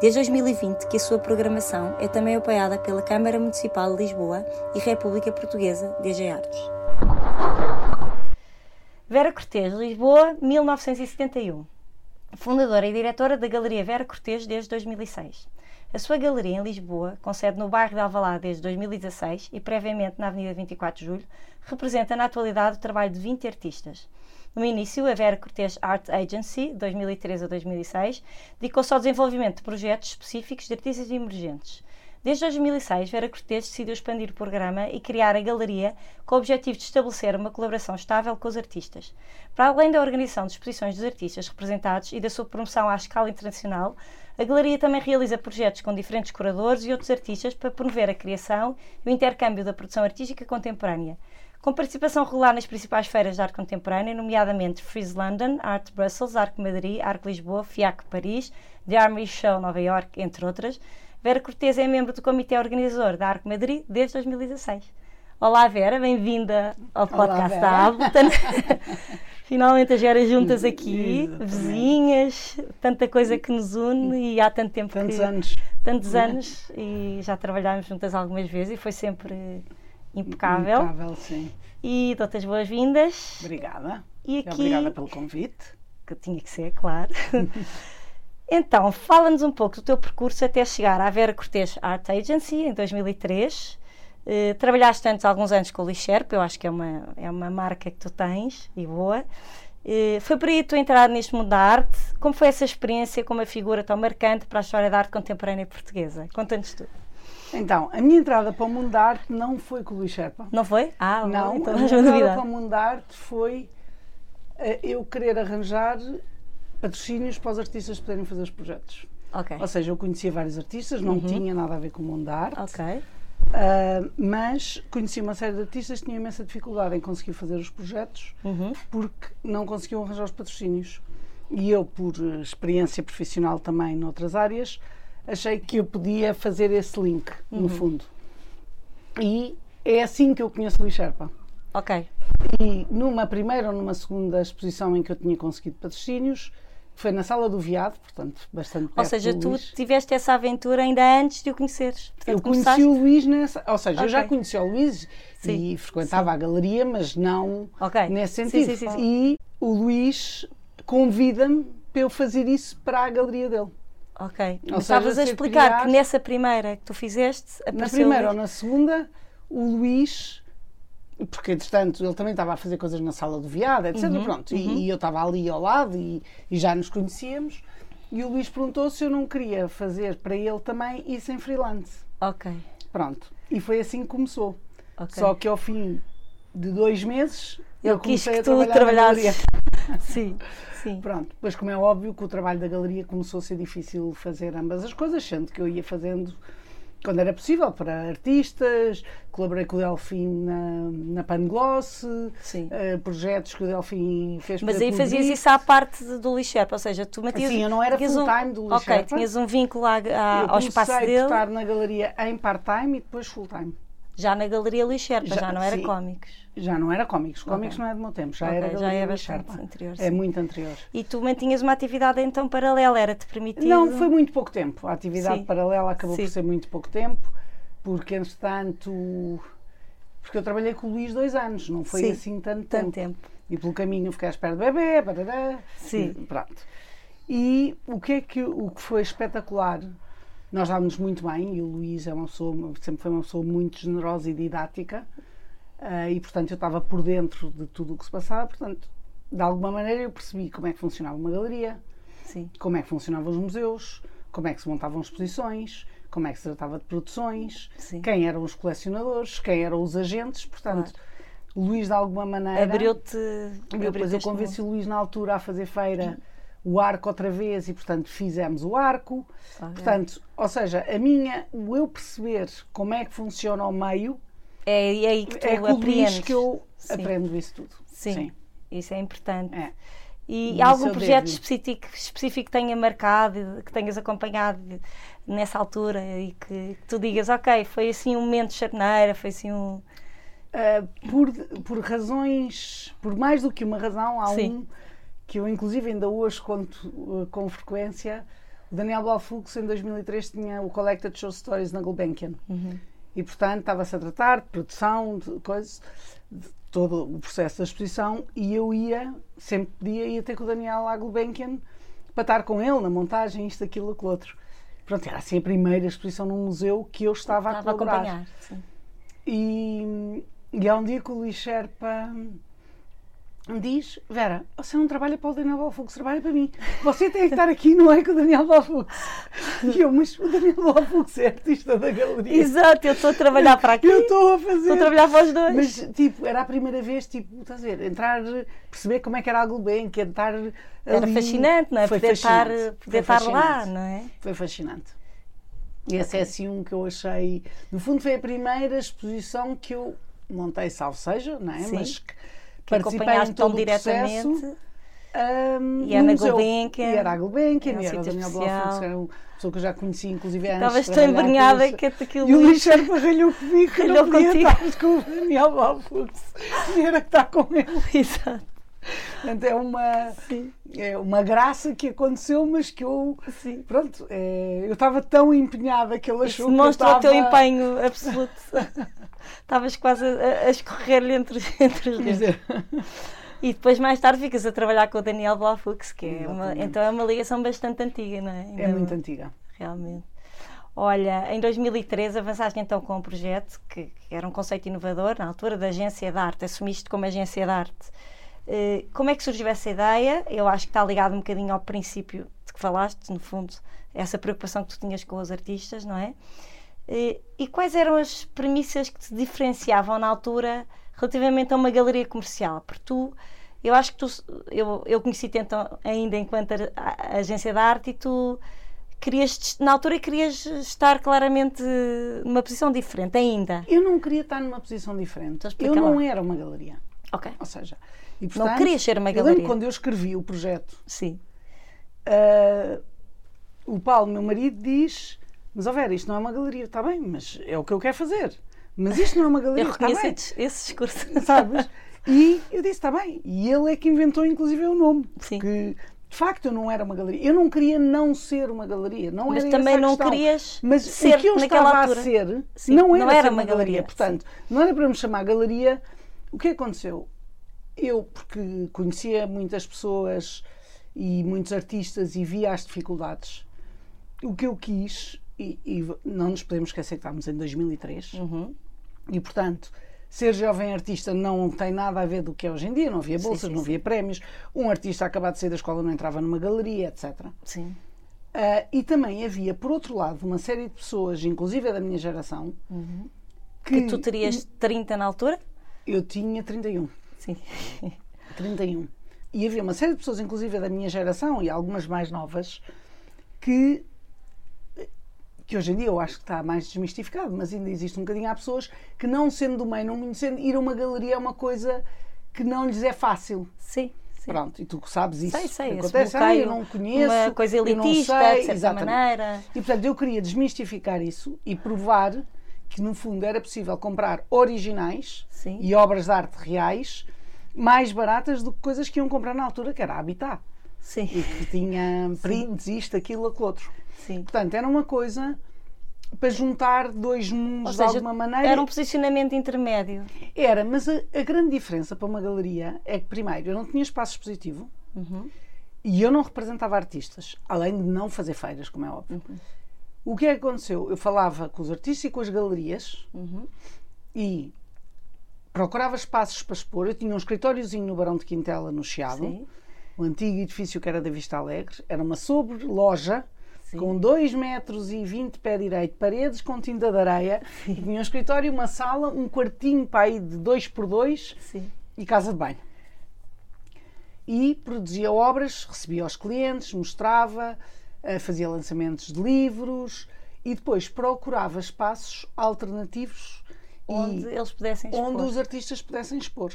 Desde 2020 que a sua programação é também apoiada pela Câmara Municipal de Lisboa e República Portuguesa DG Artes. Vera Cortês, Lisboa, 1971. Fundadora e diretora da Galeria Vera Cortês desde 2006. A sua galeria em Lisboa, com sede no bairro de Alvalade desde 2016 e previamente na Avenida 24 de Julho, representa na atualidade o trabalho de 20 artistas. No início, a Vera Cortês Art Agency, 2003 a 2006, dedicou-se ao desenvolvimento de projetos específicos de artistas emergentes. Desde 2006, Vera Cortês decidiu expandir o programa e criar a galeria com o objetivo de estabelecer uma colaboração estável com os artistas. Para além da organização de exposições dos artistas representados e da sua promoção à escala internacional, a galeria também realiza projetos com diferentes curadores e outros artistas para promover a criação e o intercâmbio da produção artística contemporânea com participação regular nas principais feiras de arte contemporânea, nomeadamente Freeze London, Art Brussels, Arco Madrid, Arco Lisboa, FIAC Paris, The Armory Show Nova York, entre outras. Vera Cortez é membro do comitê organizador da Arco Madrid desde 2016. Olá Vera, bem-vinda ao podcast Olá, da Ableton. Finalmente as Veras juntas aqui, Exatamente. vizinhas, tanta coisa que nos une e há tanto tempo tantos que... anos. Tantos anos e já trabalhámos juntas algumas vezes e foi sempre impecável. Impecável, sim. E dou-te as boas-vindas. Obrigada. E aqui, Obrigada pelo convite. Que tinha que ser, claro. então, fala-nos um pouco do teu percurso até chegar à Vera Cortês Art Agency, em 2003. Uh, eh, trabalhaste antes alguns anos com o Sherp, eu acho que é uma, é uma marca que tu tens e boa. Uh, foi por aí tu entrar neste mundo da arte. Como foi essa experiência com uma figura tão marcante para a história da arte contemporânea portuguesa? Conta-nos tudo. Então, a minha entrada para o mundo da arte não foi com o Luís Sherpa. Não foi? Ah, não. Então, a minha entrada para o mundo da arte foi uh, eu querer arranjar patrocínios para os artistas poderem fazer os projetos. Ok. Ou seja, eu conhecia vários artistas, não uhum. tinha nada a ver com o mundo da arte. Ok. Uh, mas conheci uma série de artistas que tinham imensa dificuldade em conseguir fazer os projetos uhum. porque não conseguiam arranjar os patrocínios. E eu, por experiência profissional também noutras áreas, achei que eu podia fazer esse link, uhum. no fundo. E é assim que eu conheço o Luís Sherpa. Ok. E numa primeira ou numa segunda exposição em que eu tinha conseguido patrocínios, foi na Sala do Viado, portanto, bastante perto Ou seja, tu tiveste essa aventura ainda antes de o conheceres. Portanto, eu conheci começaste... o Luís nessa. Ou seja, okay. eu já conhecia o Luís sim. e frequentava sim. a galeria, mas não okay. nesse sentido. Sim, e o Luís convida-me para eu fazer isso para a galeria dele. Ok. Ou Estavas a explicar criar... que nessa primeira que tu fizeste. Na primeira ou na segunda, o Luís. Porque, entretanto, ele também estava a fazer coisas na sala do Viado, etc. Uhum, Pronto. Uhum. E, e, eu estava ali ao lado e, e, já nos conhecíamos. E o Luís perguntou se eu não queria fazer para ele também isso em freelance. Ok. Pronto. E foi assim que começou. Okay. Só que ao fim de dois meses eu, quis que a tu trabalhasses. Sim. Sim. Pronto, depois como é óbvio que o trabalho da galeria começou a ser difícil fazer ambas as coisas, sendo que eu ia fazendo quando era possível para artistas, colaborei com o Delfim na, na Pangloss, uh, projetos que o Delfim fez Mas aí fazias isso à parte do Lixerpa, ou seja, tu mantias... Sim, eu não era full-time um, do Lixerpa. Ok, tinhas um vínculo à, à, ao espaço dele. Eu comecei a estar na galeria em part-time e depois full-time. Já na Galeria Luís Sherpa, já, já não era sim, cómicos. Já não era cómicos. Cómicos okay. não é do meu tempo, já okay, era Galeria já é bastante anterior. É muito anterior. E tu mantinhas uma atividade então paralela, era-te permitido? Não, foi muito pouco tempo. A atividade sim. paralela acabou por ser muito pouco tempo, porque entretanto. Porque eu trabalhei com o Luís dois anos, não foi assim tanto, tanto tempo. tempo. E pelo caminho fiquei à espera do bebê, barará, Sim. E, pronto. E o que é que, o que foi espetacular nós dávamos muito bem e o Luís é uma pessoa, sempre foi uma pessoa muito generosa e didática uh, e, portanto, eu estava por dentro de tudo o que se passava. Portanto, de alguma maneira eu percebi como é que funcionava uma galeria, Sim. como é que funcionavam os museus, como é que se montavam exposições, como é que se tratava de produções, Sim. quem eram os colecionadores, quem eram os agentes. Portanto, claro. Luís, de alguma maneira. Abriu-te. Abriu depois eu convenci o Luís na altura a fazer feira o arco outra vez e, portanto, fizemos o arco. Portanto, ou seja, a minha, o eu perceber como é que funciona o meio É, é aí que tu é apreendes. que eu Sim. aprendo isso tudo. Sim, isso é importante. É. E há algum projeto específico, específico que tenha marcado, que tenhas acompanhado nessa altura e que, que tu digas, ok, foi assim um momento de charneira, foi assim um. Uh, por, por razões, por mais do que uma razão, há Sim. um que eu inclusive ainda hoje conto uh, com frequência. O Daniel Balfux em 2003 tinha o Collected Show Stories na Gulbenkian. E portanto estava-se a tratar de produção, de coisas, de todo o processo da exposição e eu ia, sempre podia, ia ter com o Daniel à Gulbenkian para estar com ele na montagem, isto, aquilo, aquilo outro. Pronto, era assim a primeira exposição num museu que eu estava, Estava a a colaborar. acompanhar. Sim. E, e há um dia que o Luís Sherpa diz: Vera, você não trabalha para o Daniel Balfux, trabalha para mim. Você tem que estar aqui, não é com o Daniel Balfux. E eu, mas o Daniel Balfux é artista da galeria. Exato, eu estou a trabalhar para aqui. Eu estou a fazer. Estou a trabalhar para os dois. Mas, tipo, era a primeira vez, tipo, estás a ver, entrar, perceber como é que era a Gulbenkian, estar ali. Era fascinante, não é? Foi Poder estar, poder estar lá, não é? Foi fascinante. E esse é assim um que eu achei. No fundo, foi a primeira exposição que eu montei, salvo seja, não é? Sim. Mas que, acompanhaste tão processo. diretamente. ahm, E era no na museu. Gulbenkian. E era a Gulbenkian, um e era sítio Daniel. Balfux, que era uma pessoa que eu já conhecia, inclusive antes. Estavas tão embrenhada que eles. aquilo. E o Luís Sherpa ralhou comigo que não podia contigo. estar com o Daniel Balfux. E era que está com ele. Exato. Portanto, é uma, Sim. é uma graça que aconteceu, mas que eu, Sim. pronto, é, eu estava tão empenhada que ele Isso achou que eu demonstra o teu estava- empenho absoluto. Estavas quase a, a escorrer-lhe entre, entre os dedos. E depois, mais tarde, ficas a trabalhar com o Daniel Blafux, que é uma, então é uma ligação bastante antiga, não é? é Ainda- muito antiga. Realmente. Olha, em 2013 avançaste então com um projeto que, que era um conceito inovador, na altura da agência de arte, assumiste como agência de arte. Eh, Como é que surgiu essa ideia? Eu acho que está ligado um bocadinho ao princípio de que falaste, no fundo, essa preocupação que tu tinhas com os artistas, não é? Eh, E quais eram as premissas que te diferenciavam na altura relativamente a uma galeria comercial? Porque tu, eu acho que tu, eu, eu conheci-te então ainda enquanto agência de arte e tu querias, na altura querias estar claramente numa posição diferente ainda. Eu não queria estar numa posição diferente. Então Eu não lá. era uma galeria. Ok. Ou seja, e, Não portanto, querias ser uma Eu lembro galeria. quando eu escrevi o projeto, Sim. ah, o Paulo, meu marido, diz: Mas, ó Vera, isto não é uma galeria. Está bem, mas é o que eu quero fazer. Mas isto não é uma galeria. Eu está bem. esse, esse discurso. sabes? E eu disse, está bem. E ele é que inventou, inclusive, o nome. Sim. Porque, de facto, eu não era uma galeria. Eu não queria não ser uma galeria. Não Mas era também não questão. querias Mas ser o que eu estava altura. a ser Sim, não não era, era ser uma uma galeria. galeria, Portanto, não era para me chamar galeria. O que aconteceu? Eu, porque conhecia muitas pessoas e muitos artistas e via as dificuldades, o que eu quis, e, e não nos podemos esquecer que estávamos em 2003, Uhum. e, portanto, ser jovem artista não tem nada a ver do que é hoje em dia. Não havia bolsas, sim, não sim. havia prémios. Um artista acabado de sair da escola não entrava numa galeria, etc. Sim. Ah, e também havia, por outro lado, uma série de pessoas, inclusive da minha geração, que, Uhum. Que tu terias 30 na altura? Eu tinha 31. Sim. 31. E havia uma série de pessoas, inclusive da minha geração e algumas mais novas, que que hoje em dia eu acho que está mais desmistificado, mas ainda existe um bocadinho. Há pessoas que, não sendo do meio, não conhecendo, ir a uma galeria é uma coisa que não lhes é fácil. Sim. sim. Pronto, e tu sabes isso. Sei, sei. Acontece, ah, eu não conheço. Uma coisa eu não elitista, sei", de certa exatamente. maneira. E portanto eu queria desmistificar isso e provar que no fundo era possível comprar originais Sim. e obras de arte reais mais baratas do que coisas que iam comprar na altura, que era Habitat. E Sim. que tinha prints, isto, aquilo, aquilo outro. Sim. Portanto, era uma coisa para juntar dois mundos Ou de seja, alguma maneira. era um posicionamento intermédio. Era, mas a, a grande diferença para uma galeria é que, primeiro, eu não tinha espaço expositivo Uhum. e eu não representava artistas, além de não fazer feiras, como é óbvio. Uhum. O que é que aconteceu? Eu falava com os artistas e com as galerias Uhum. e procurava espaços para expor. Eu tinha um escritóriozinho no Barão de Quintela, no Chiado, Sim. o antigo edifício que era da Vista Alegre. Era uma sobre-loja com 2 metros e 20 de pé direito, paredes com tinta de areia. E tinha um escritório, uma sala, um quartinho para aí de 2 por 2 Sim. e casa de banho. E produzia obras, recebia aos clientes, mostrava, fazia lançamentos de livros e depois procurava espaços alternativos onde eles pudessem expor. onde os artistas pudessem expor.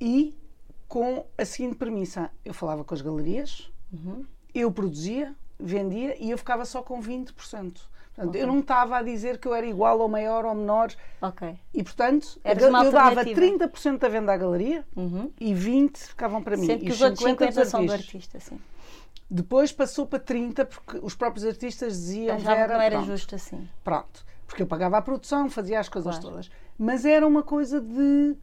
E com a seguinte premissa: eu falava com as galerias, Uhum. eu produzia, vendia e eu ficava só com 20%. Portanto, eu não estava a dizer que eu era igual ou maior ou menor Ok. e, portanto, eu dava alternativa. 30% da venda à galeria Uhum. e 20% ficavam para mim. Sendo e que os outros 50 50 dos são do artista, sim. Depois passou para 30% porque os próprios artistas diziam que Achavam que era, não era pronto, justo assim. Pronto. Porque eu pagava a produção, fazia as coisas Claro. todas. Mas era uma coisa de,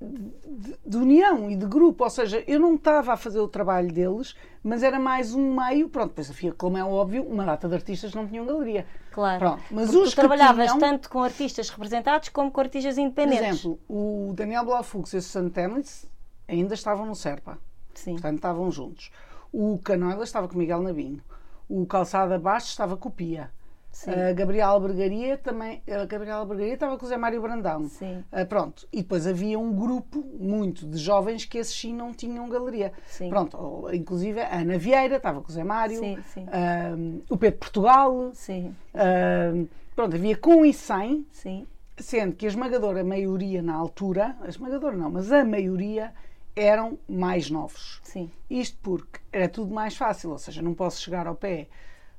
de, de união e de grupo. Ou seja, eu não estava a fazer o trabalho deles, mas era mais um meio. Pronto, depois havia, como é óbvio, uma data de artistas não tinham galeria. Claro. Pronto. Mas Porque os tu trabalhavas tinham, tanto com artistas representados como com artistas Por independentes. exemplo, o Daniel Blaufux e o Susan Temlitz ainda estavam no Serpa. Sim. Portanto, estavam juntos. O Canoila estava com Miguel Nabinho. O Calçada Bastos estava com o Pia. Sim. A Gabriela Albergaria também. A Gabriela Albergaria estava com o Zé Mário Brandão. Sim. Ah, pronto. E depois havia um grupo muito de jovens que esses sim não tinham galeria. Sim. Pronto. Inclusive a Ana Vieira estava com o Zé Mário. Sim, sim. Ah, o Pedro Portugal. Sim. ah, pronto, havia com e sem, Sim. sendo que a esmagadora maioria na altura, a esmagadora não, mas a maioria eram mais novos. Sim. Isto porque era tudo mais fácil, ou seja, não posso chegar ao pé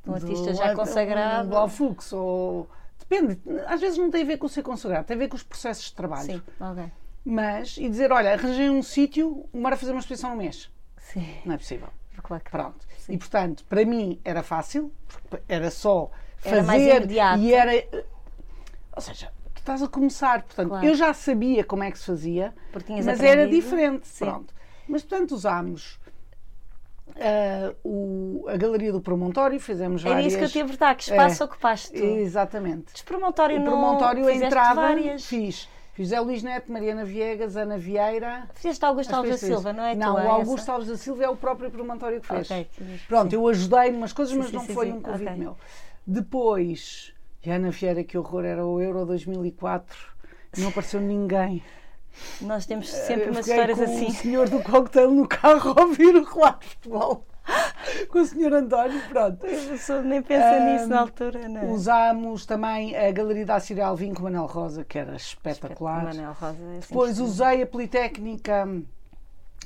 Um do- artista já consagrado. um Balfux ou depende, às vezes não tem a ver com ser consagrado, tem a ver com os processos de trabalho. Sim. Ok. Mas e dizer, olha, arranjei um sítio, bora fazer uma exposição no mês. Sim. Não é possível. Claro que Pronto. Sim. E portanto, para mim era fácil, porque era só fazer Era e era ou seja, estás a começar, portanto, Claro. eu já sabia como é que se fazia, mas era aprendido. diferente, Sim. pronto. Mas portanto usámos ah, o- a galeria do promontório, fizemos Era várias isso que eu te ia perguntar. Que espaço É. ocupaste tu? Exatamente. Promontório O não promontório a fizeste entrada várias. fiz. Fiz Zé Luís Neto, Mariana Viegas, Ana Vieira. Fizeste Augusto Alves da. Silva, não é Não, o Augusto essa? Alves da Silva é o próprio promontório que fez. Ok, sim, Pronto, sim. eu ajudei em umas coisas, mas sim, não sim, foi um convite ok. meu. Depois, e a Ana Vieira, que horror, era o Euro 2004, não apareceu ninguém. Nós temos sempre Eu umas histórias assim. o senhor do coquetel no carro a ouvir o relato de futebol. com o senhor António, pronto. Pessoa nem pensa Ahm, nisso na altura, não é? Usámos também a Galeria da Círia Alvim com o Manel Rosa, que era espetacular. Manuel Rosa, é Depois usei a Politécnica hum,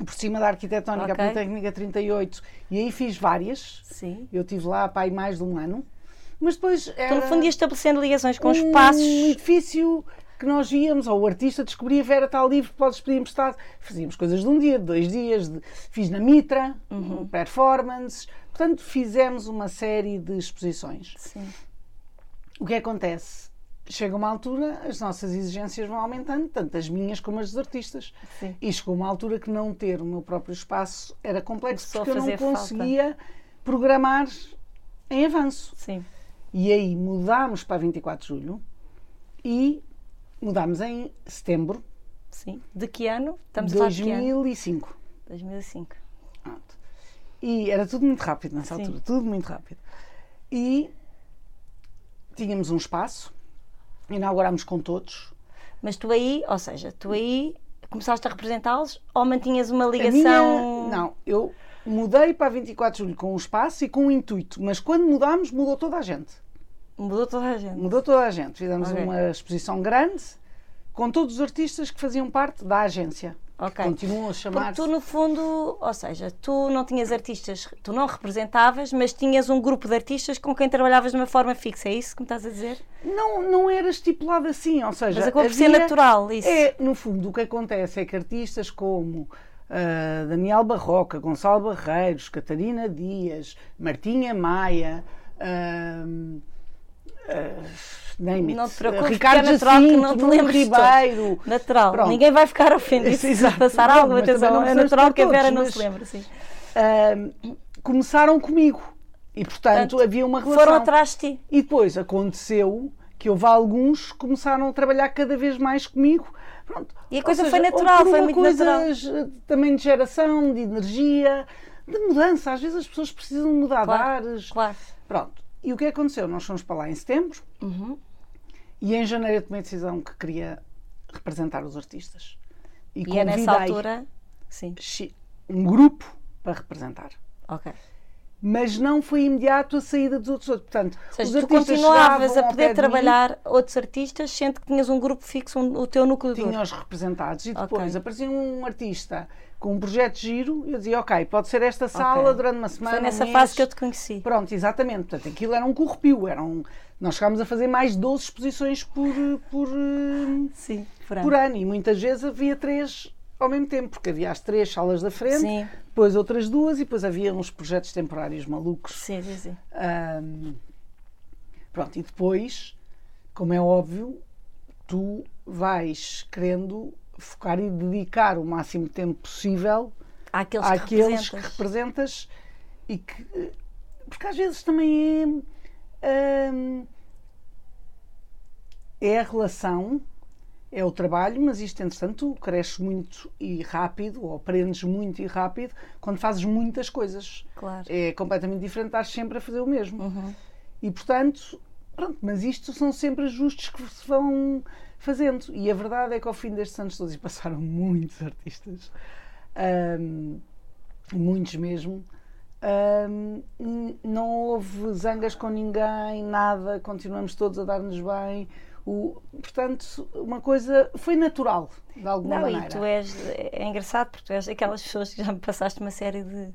por cima da Arquitetónica, Ok. a Politécnica 38, e aí fiz várias. Sim. Eu estive lá pá, aí mais de um ano. Mas depois era no fundo, ias estabelecendo ligações com um espaços. edifício que nós víamos, ou o artista descobria, Vera está livre, podes pedir emprestado. Fazíamos coisas de um dia, de dois dias, de- fiz na Mitra, Uhum. performances. Portanto, fizemos uma série de exposições. Sim. O que acontece? Chega uma altura, as nossas exigências vão aumentando, tanto as minhas como as dos artistas. Sim. E chegou uma altura que não ter o meu próprio espaço era complexo, Começou porque eu não fazer falta. conseguia programar em avanço. Sim. E aí mudámos para 24 de julho e mudámos em setembro Sim. De que ano? Estamos de a falar de que ano? 2005. 2005. Pronto. E era tudo muito rápido nessa Sim. altura, tudo muito rápido. E tínhamos um espaço, inaugurámos com todos. Mas tu aí, ou seja, tu aí começaste a representá-los ou mantinhas uma ligação? minha- não, eu mudei para 24 de julho com um espaço e com um intuito, mas quando mudámos, mudou toda a gente. Mudou toda a gente. Mudou toda a gente. Fizemos Ok. uma exposição grande com todos os artistas que faziam parte da agência. Ok. Continuam a Porque chamar-se. tu, no fundo, ou seja, tu não tinhas artistas, tu não representavas, mas tinhas um grupo de artistas com quem trabalhavas de uma forma fixa. É isso que me estás a dizer? Não, não era estipulado assim, ou seja, Mas acabou por ser natural, isso. É, no fundo, o que acontece é que artistas como ah, Daniel Barroca, Gonçalo Barreiros, Catarina Dias, Martinha Maia, ah, name it, Não te preocupes, Ricardo é natural que Jacinto, não te lembres. Ribeiro. Natural. Pronto. Ninguém vai ficar ofendido se Exato. passar Não, algo. Atenção, é natural que a Vera todos, não se lembre. Sim. ah, começaram comigo e, portanto, Portanto, havia uma relação. Foram atrás de ti. E depois aconteceu que houve alguns que começaram a trabalhar cada vez mais comigo. Pronto. E a coisa seja, foi natural, foi muito coisa natural. também de geração, de energia, de mudança. Às vezes as pessoas precisam mudar Claro, de ares. Claro. Pronto. E o que aconteceu? Nós fomos para lá em setembro Uhum. e em janeiro eu tomei a decisão que queria representar os artistas. E, E é nessa altura. Sim, um grupo para representar. ok. Mas não foi imediato a saída dos outros. Portanto, Ou seja, os tu continuavas a poder de mim, trabalhar outros artistas, sendo que tinhas um grupo fixo, um- o teu núcleo duro. tinha os representados e depois Ok. aparecia um artista com um projeto giro e eu dizia, ok, pode ser esta sala Ok. durante uma semana. Foi nessa um fase que eu te conheci. Pronto, exatamente. Portanto, aquilo era um corrupio. Era um... Nós chegámos a fazer mais de 12 exposições por, por, Sim, por ano e muitas vezes havia três ao mesmo tempo, porque havia as três salas da frente, Sim, depois outras duas e depois havia uns projetos temporários malucos. sim, sim, sim. Ahm, pronto, e depois, como é óbvio, tu vais querendo focar e dedicar o máximo de tempo possível Há aqueles que àqueles que representas. representas e que. Porque às vezes também é. hum, é a relação, é o trabalho, mas isto, entretanto, tu cresces muito e rápido, ou aprendes muito e rápido, quando fazes muitas coisas. Claro. É completamente diferente, estás sempre a fazer o mesmo. Uhum. E portanto, pronto, mas isto são sempre ajustes que se vão fazendo. E a verdade é que ao fim destes anos todos, e passaram muitos artistas, hum, muitos mesmo, hum, não houve zangas com ninguém, nada, continuamos todos a dar-nos bem. O, portanto, uma coisa foi natural, de alguma Não, maneira. e tu és, é engraçado porque tu és aquelas pessoas que já me passaste uma série de,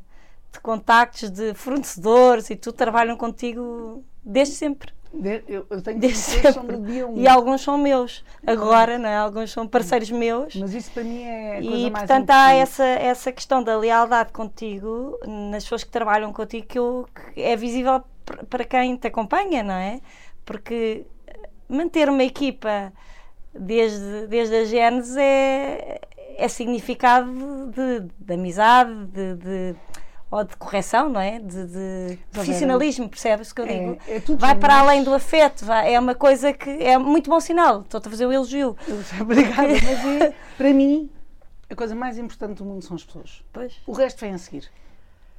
de contactos de fornecedores e tu trabalham contigo desde sempre. De- eu, eu tenho Desde que são sempre. do dia um. E alguns são meus. Agora, não é? Alguns são parceiros meus. Mas isso para mim é a coisa E mais portanto há essa, essa questão da lealdade contigo, nas pessoas que trabalham contigo, que, eu- que é visível para quem te acompanha, não é? Porque manter uma equipa desde, desde a Gênesis é, é significado de, de amizade, de, de- ou de correção, não é? De, de profissionalismo, percebes o que eu É, digo? é tudo vai para além do afeto, vai- é uma coisa que é muito bom sinal. Estou-te a fazer o elogio. Obrigada, mas é, para mim, a coisa mais importante do mundo são as pessoas. Pois. O resto vem a seguir.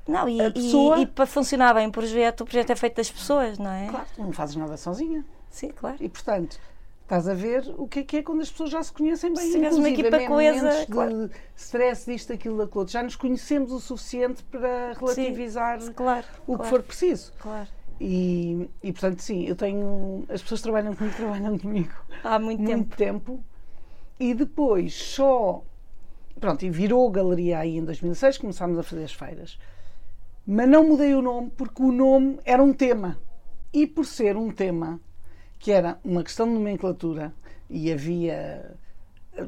Não, e, A e- pessoa- e para funcionar bem o projeto, o projeto é feito das pessoas, não é? Claro, tu não fazes nada sozinha. Sim, claro. E, portanto, estás a ver o que é que é quando as pessoas já se conhecem bem. Se tiveres uma equipa coesa, claro. de stress, disto, aquilo, daquilo. Já nos conhecemos o suficiente para relativizar Claro. o claro, que for preciso. Claro. E, e, portanto, sim, eu tenho. As pessoas trabalham comigo, trabalham comigo Há muito, muito tempo. tempo. E depois só. Pronto, e virou galeria aí em 2006, começámos a fazer as feiras. Mas não mudei o nome porque o nome era um tema. E por ser um tema que era uma questão de nomenclatura e havia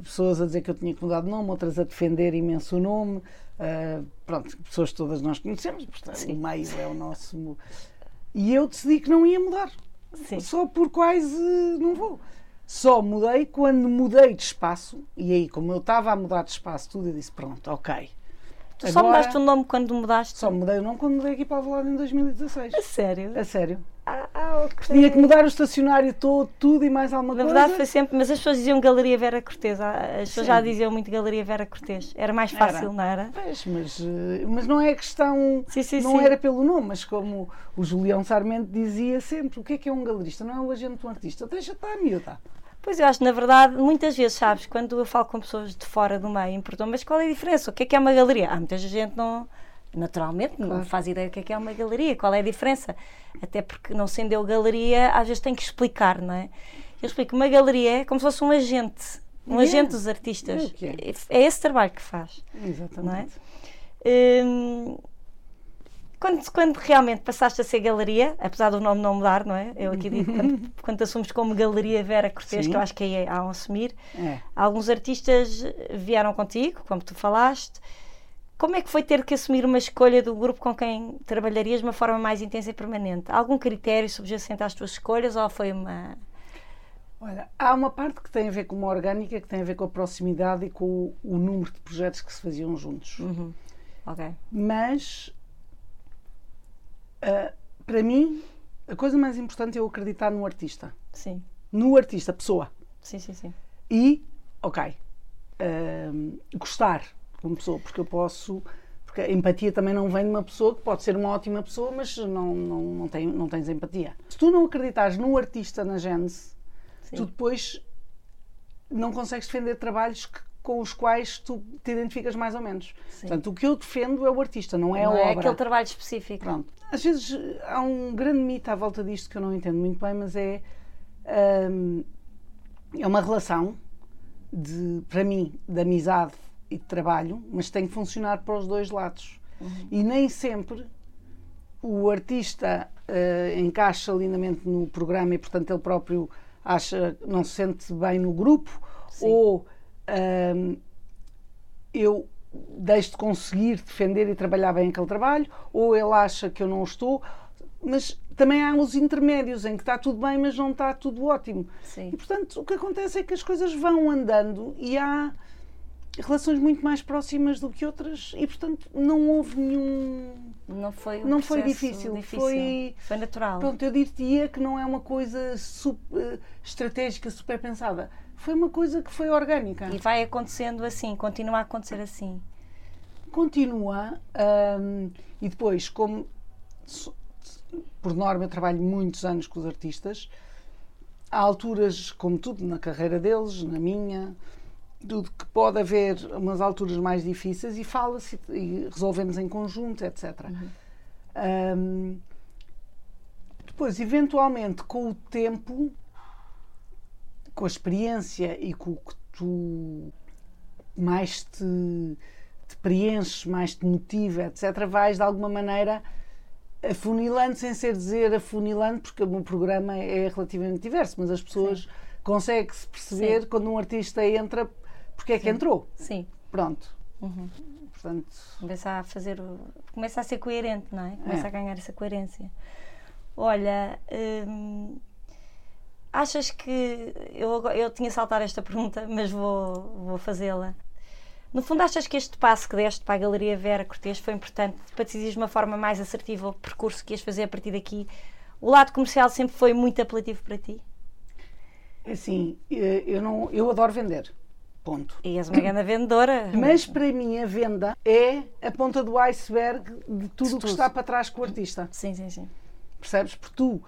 pessoas a dizer que eu tinha que mudar de nome, outras a defender imenso o nome. ah, pronto, pessoas que todas nós conhecemos, portanto, o meio é o nosso. E eu decidi que não ia mudar Sim. só por quase não vou. Só mudei quando mudei de espaço e aí, como eu estava a mudar de espaço, tudo, eu disse: pronto, ok. Tu só Agora- mudaste o nome quando mudaste? Só mudei o nome quando mudei aqui para Alvalade em 2016. A sério? A sério. Ah, ah, ok. Tinha que mudar o estacionário todo, tudo e mais alguma Na coisa. verdade foi sempre, mas as pessoas diziam Galeria Vera Cortês, ah, as pessoas Sim. já diziam muito Galeria Vera Cortês. Era mais fácil, Era. não era? Pois, mas, eh, mas não é questão. Sim, sim, não sim. era pelo nome, mas como o Julião Sarmento dizia sempre: o que é que é um galerista? Não é o agente de um artista. Deixa estar, miúda. Pois eu acho, na verdade, muitas vezes, sabes, quando eu falo com pessoas de fora do meio, importam, mas qual é a diferença? O que é que é uma galeria? Há muita gente não, naturalmente, não Claro. faz ideia do que é que é uma galeria, qual é a diferença? Até porque não sendo eu galeria, às vezes tem que explicar, não é? Eu explico, uma galeria é como se fosse um agente, um É. agente dos artistas. É é. É esse trabalho que faz. Exatamente. Hum, quando, quando realmente passaste a ser galeria, apesar do nome não mudar, não é? Eu aqui digo, quando, quando assumes como Galeria Vera Cortês, Sim. que eu acho que aí é a assumir, É. alguns artistas vieram contigo, como tu falaste. Como é que foi ter que assumir uma escolha do grupo com quem trabalharias de uma forma mais intensa e permanente? Algum critério subjacente às tuas escolhas ou foi uma. Olha, há uma parte que tem a ver com uma orgânica, que tem a ver com a proximidade e com o, o número de projetos que se faziam juntos. Uhum. Ok. Mas, ah, para mim, a coisa mais importante é eu acreditar no artista. Sim. No artista, pessoa. Sim, sim, sim. E, ok, ah, gostar como pessoa, porque eu posso. Porque a empatia também não vem de uma pessoa que pode ser uma ótima pessoa, mas não, não, não, tem, não tens empatia. Se tu não acreditares no artista na gênese, Sim. tu depois não consegues defender trabalhos que, com os quais tu te identificas mais ou menos. Sim. Portanto, o que eu defendo é o artista, não é não a é obra. aquele trabalho específico. Pronto. Às vezes há um grande mito à volta disto que eu não entendo muito bem, mas é, hum, é uma relação de, para mim, de amizade e de trabalho, mas tem que funcionar para os dois lados. E nem sempre o artista eh, encaixa lindamente no programa e, portanto, ele próprio acha não se sente bem no grupo Sim. ou hum, eu deixo de conseguir defender e trabalhar bem aquele trabalho, ou ele acha que eu não estou, mas também há os intermédios em que está tudo bem, mas não está tudo ótimo. Sim. E portanto, o que acontece é que as coisas vão andando e há relações muito mais próximas do que outras e portanto não houve nenhum Não foi, um Não foi processo difícil, foi- Foi natural. Pronto, eu diria que não é uma coisa sup- eh, estratégica, super pensada. Foi uma coisa que foi orgânica. E vai acontecendo assim, continua a acontecer assim. Continua. hum, e depois, como por norma eu trabalho muitos anos com os artistas, há alturas, como tudo na carreira deles, na minha, tudo que pode haver umas alturas mais difíceis e fala-se e resolvemos em conjunto, etc. Hum, depois, eventualmente, com o tempo, com a experiência e com o que tu mais te, te preenches, mais te motiva, etc., vais de alguma maneira afunilando, sem ser dizer afunilando, porque o meu programa é relativamente diverso, mas as pessoas conseguem-se perceber Sim. quando um artista entra porque é que Sim. entrou. Sim. Pronto. Uhum. Portanto, Começa a fazer. Começa a ser coerente, não é? Começa É. a ganhar essa coerência. Olha. hum, achas que. Eu, eu tinha saltado esta pergunta, mas vou, vou fazê-la. No fundo, achas que este passo que deste para a Galeria Vera Cortês foi importante para decidir de uma forma mais assertiva o percurso que ias fazer a partir daqui? O lado comercial sempre foi muito apelativo para ti? assim, eh, eu, não, eu adoro vender. Ponto. E és uma grande vendedora. Mas para mim a venda é a ponta do iceberg de tudo o que está para trás com o artista. Sim, sim, sim. Percebes? Porque tu,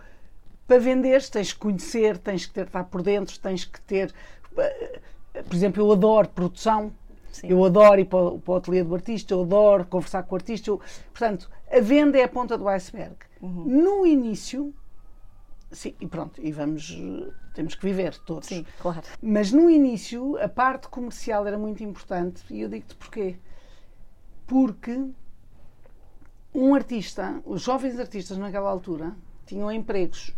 para venderes, tens que conhecer, tens que ter, estar por dentro, tens que ter. eh, Por exemplo, eu adoro produção, Sim. eu adoro ir para, o- para o ateliê do artista, eu adoro conversar com o artista. eu- portanto, a venda é a ponta do iceberg. Uhum. No início, sim, e pronto, e vamos. Temos que viver todos. Sim, claro. Mas no início a parte comercial era muito importante e eu digo-te porquê. Porque um artista, os jovens artistas naquela altura tinham empregos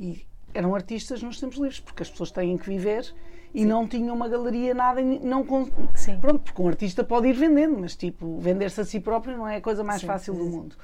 e eram artistas nos tempos livres, porque as pessoas têm que viver e não tinham uma galeria, nada, não Sim. Pronto, porque um artista pode ir vendendo, mas tipo, vender-se a si próprio não é a coisa mais Sim, fácil do sim. mundo.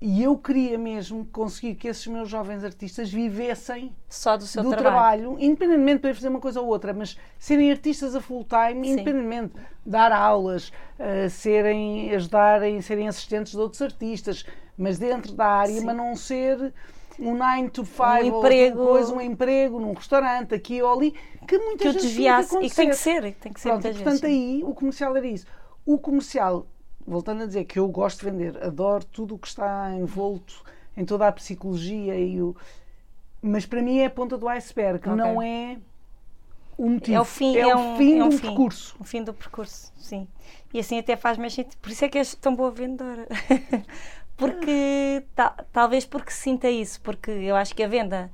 E eu queria mesmo conseguir que esses meus jovens artistas vivessem Só do seu do trabalho. trabalho. independentemente de fazer uma coisa ou outra, mas serem artistas a full time, Sim. independentemente, dar aulas, eh, serem, ajudarem, serem assistentes de outros artistas, mas dentro da área, Sim. mas não ser um 9 to 5 Um ou emprego. coisa, um emprego num restaurante aqui ou ali, que muitas Que eu vezes desviasse. E que tem que ser. Tem que ser Pronto, muitas portanto vezes. aí o comercial era isso. O comercial, voltando a dizer que eu gosto de vender, adoro tudo o que está envolto em toda a psicologia e o. Mas para mim é a ponta do iceberg, Ok. não é o motivo. É o fim, é é o um- fim é um do fim. percurso. O fim do percurso, sim. E assim até faz mais sentido. Por isso é que és tão boa vendedora. porque, ta- talvez porque sinta isso, porque eu acho que a venda,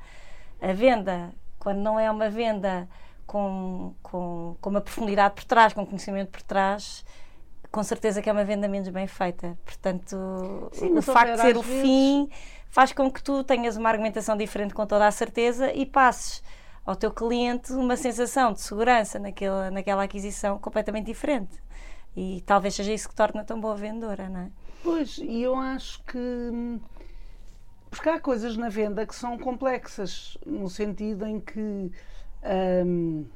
a venda, quando não é uma venda com, com, com uma profundidade por trás, com conhecimento por trás, com certeza que é uma venda menos bem feita. Portanto, Sim, o facto de ser o vezes- fim faz com que tu tenhas uma argumentação diferente com toda a certeza e passes ao teu cliente uma sensação de segurança naquela, naquela aquisição completamente diferente. E talvez seja isso que torna tão boa vendedora, não é? Pois, e eu acho que. hum, Porque há coisas na venda que são complexas, no sentido em que. hum,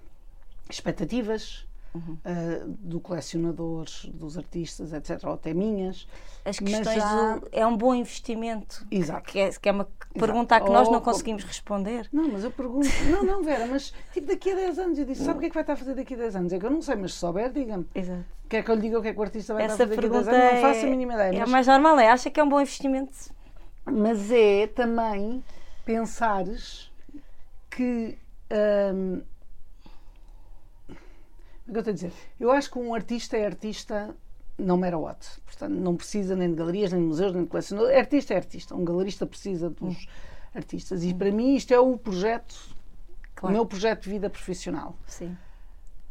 expectativas Uhum. ah, do colecionador, dos artistas, etc., ou até minhas. As questões há- do. É um bom investimento. Exato. Que é, que é uma pergunta a que nós Ou não conseguimos responder. Não, mas eu pergunto. Não, não, Vera, mas tipo daqui a 10 anos. Eu disse: sabe o que é que vai estar a fazer daqui a 10 anos? É que eu não sei, mas se souber, diga-me. Exato. Quer que eu lhe diga o que é que o artista vai Essa estar a fazer daqui a 10 pergunta anos? Não faço é, a mínima ideia. é mas- mais normal, é. Acha que é um bom investimento? Mas é também pensares que hum, O que eu estou a dizer? Eu acho que um artista é artista no matter what. Portanto, não precisa nem de galerias, nem de museus, nem de colecionadores. Artista é artista. Um galerista precisa dos hum. artistas. E para mim isto é o projeto, claro. o meu projeto de vida profissional. Sim.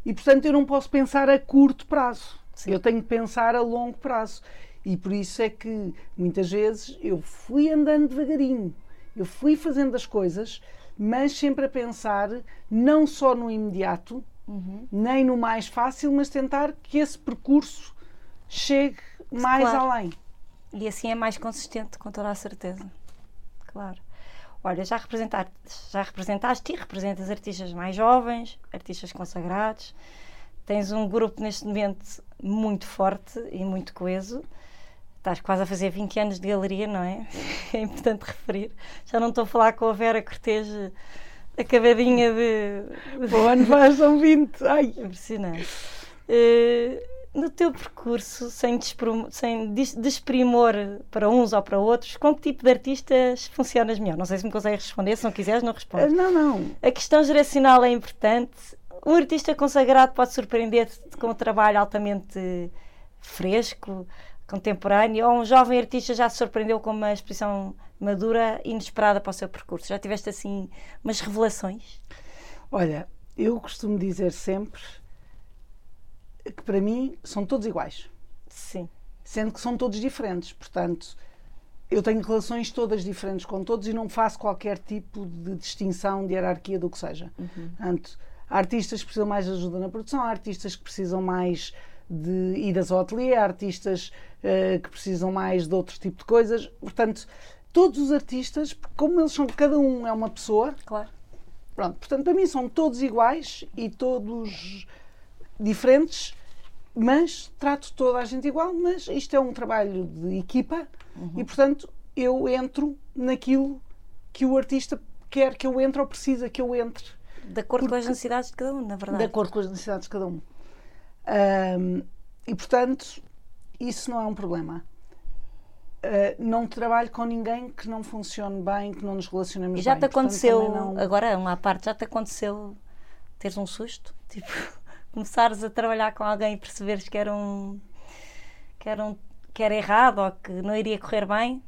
E portanto eu não posso pensar a curto prazo. Sim. Eu tenho que pensar a longo prazo. E por isso é que muitas vezes eu fui andando devagarinho. Eu fui fazendo as coisas, mas sempre a pensar não só no imediato, uhum. nem no mais fácil, mas tentar que esse percurso chegue mais claro. além. E assim é mais consistente, com toda a certeza. Claro. Olha, já representaste, já representaste e representas artistas mais jovens, artistas consagrados. Tens um grupo neste momento muito forte e muito coeso. Estás quase a fazer 20 anos de galeria, não é? É importante referir. Já não estou a falar com a Vera Cortês acabadinha de. O ano vai, são 20. Ai. Impressionante. Uh, no teu percurso, sem, sem desprimor para uns ou para outros, com que tipo de artistas funcionas melhor? Não sei se me consegues responder, se não quiseres, não respondes. Não, não. A questão geracional é importante. Um artista consagrado pode surpreender-te com um trabalho altamente fresco, contemporâneo, ou um jovem artista já te surpreendeu com uma exposição madura e inesperada para o seu percurso? Já tiveste assim umas revelações? Olha, eu costumo dizer sempre que para mim são todos iguais. Sim. Sendo que são todos diferentes. Portanto, eu tenho relações todas diferentes com todos e não faço qualquer tipo de distinção, de hierarquia, do que seja. Uhum. Portanto, há artistas que precisam mais de ajuda na produção, há artistas que precisam mais de idas ao ateliê, há artistas uh, que precisam mais de outro tipo de coisas. Portanto, todos os artistas, como eles são, cada um é uma pessoa. Claro. Pronto, portanto, para mim são todos iguais e todos diferentes, mas trato toda a gente igual. Mas isto é um trabalho de equipa uhum. e, portanto, eu entro naquilo que o artista quer que eu entre ou precisa que eu entre. De acordo com as necessidades de cada um, na verdade. De acordo com as necessidades de cada um. Um e, portanto, isso não é um problema. Uh, não trabalho com ninguém que não funcione bem, que não nos relacionemos e já bem. te aconteceu, não... agora uma parte, já te aconteceu teres um susto? Tipo, começares a trabalhar com alguém e perceberes que era um que era, um, que era errado ou que não iria correr bem?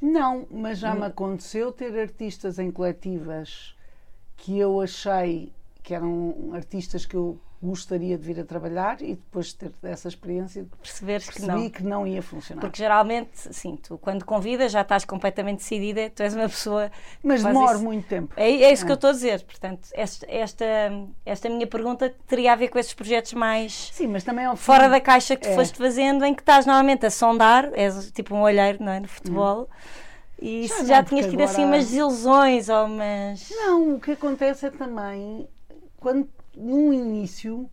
Não, mas já hum. me aconteceu ter artistas em coletivas que eu achei que eram artistas que eu gostaria de vir a trabalhar e depois de ter essa experiência perceberes que não. que não ia funcionar. Porque geralmente, sim, tu quando convidas já estás completamente decidida, tu és uma pessoa. Mas demora muito tempo. É, é isso é. que eu estou a dizer. Portanto, esta, esta, minha pergunta teria a ver com esses projetos mais sim, mas também ao fora da caixa que tu é. foste fazendo, em que estás normalmente a sondar, és tipo um olheiro não é, no futebol. Hum. E já, se já tinhas tido assim agora... assim umas desilusões ou umas. Não, o que acontece é também quando no início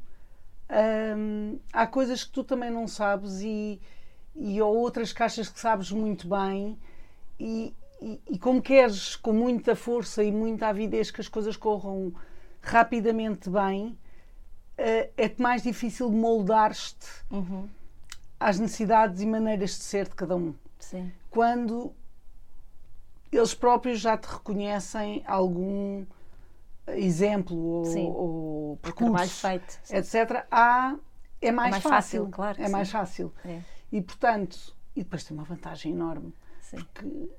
hum, há coisas que tu também não sabes e, e ou outras caixas que sabes muito bem e, e, e, como queres com muita força e muita avidez que as coisas corram rapidamente bem uh, é-te mais difícil moldar-te uhum. às necessidades e maneiras de ser de cada um Sim. quando eles próprios já te reconhecem algum exemplo ou, ou percurso, feito, etc., há, é mais, é mais fácil, fácil. claro. É sim. mais fácil. É. E portanto, e depois tem uma vantagem enorme. Sim. Porque,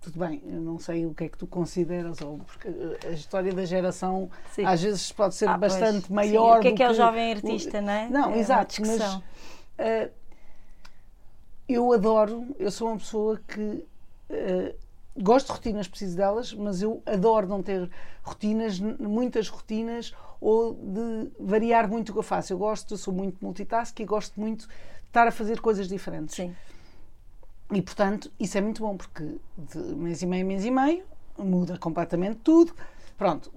tudo bem, eu não sei o que é que tu consideras, ou porque a história da geração sim. às vezes pode ser ah, bastante pois. maior. Sim. O que é que é o jovem artista, o, não é? Não, é exato, mas uh, eu adoro, eu sou uma pessoa que. Uh, gosto de rotinas, preciso delas, mas eu adoro não ter rotinas, muitas rotinas ou de variar muito o que eu faço. Eu gosto, eu sou muito multitask e gosto muito de estar a fazer coisas diferentes. Sim. E portanto, isso é muito bom porque de mês e meio, mês e meio, muda completamente tudo. Pronto,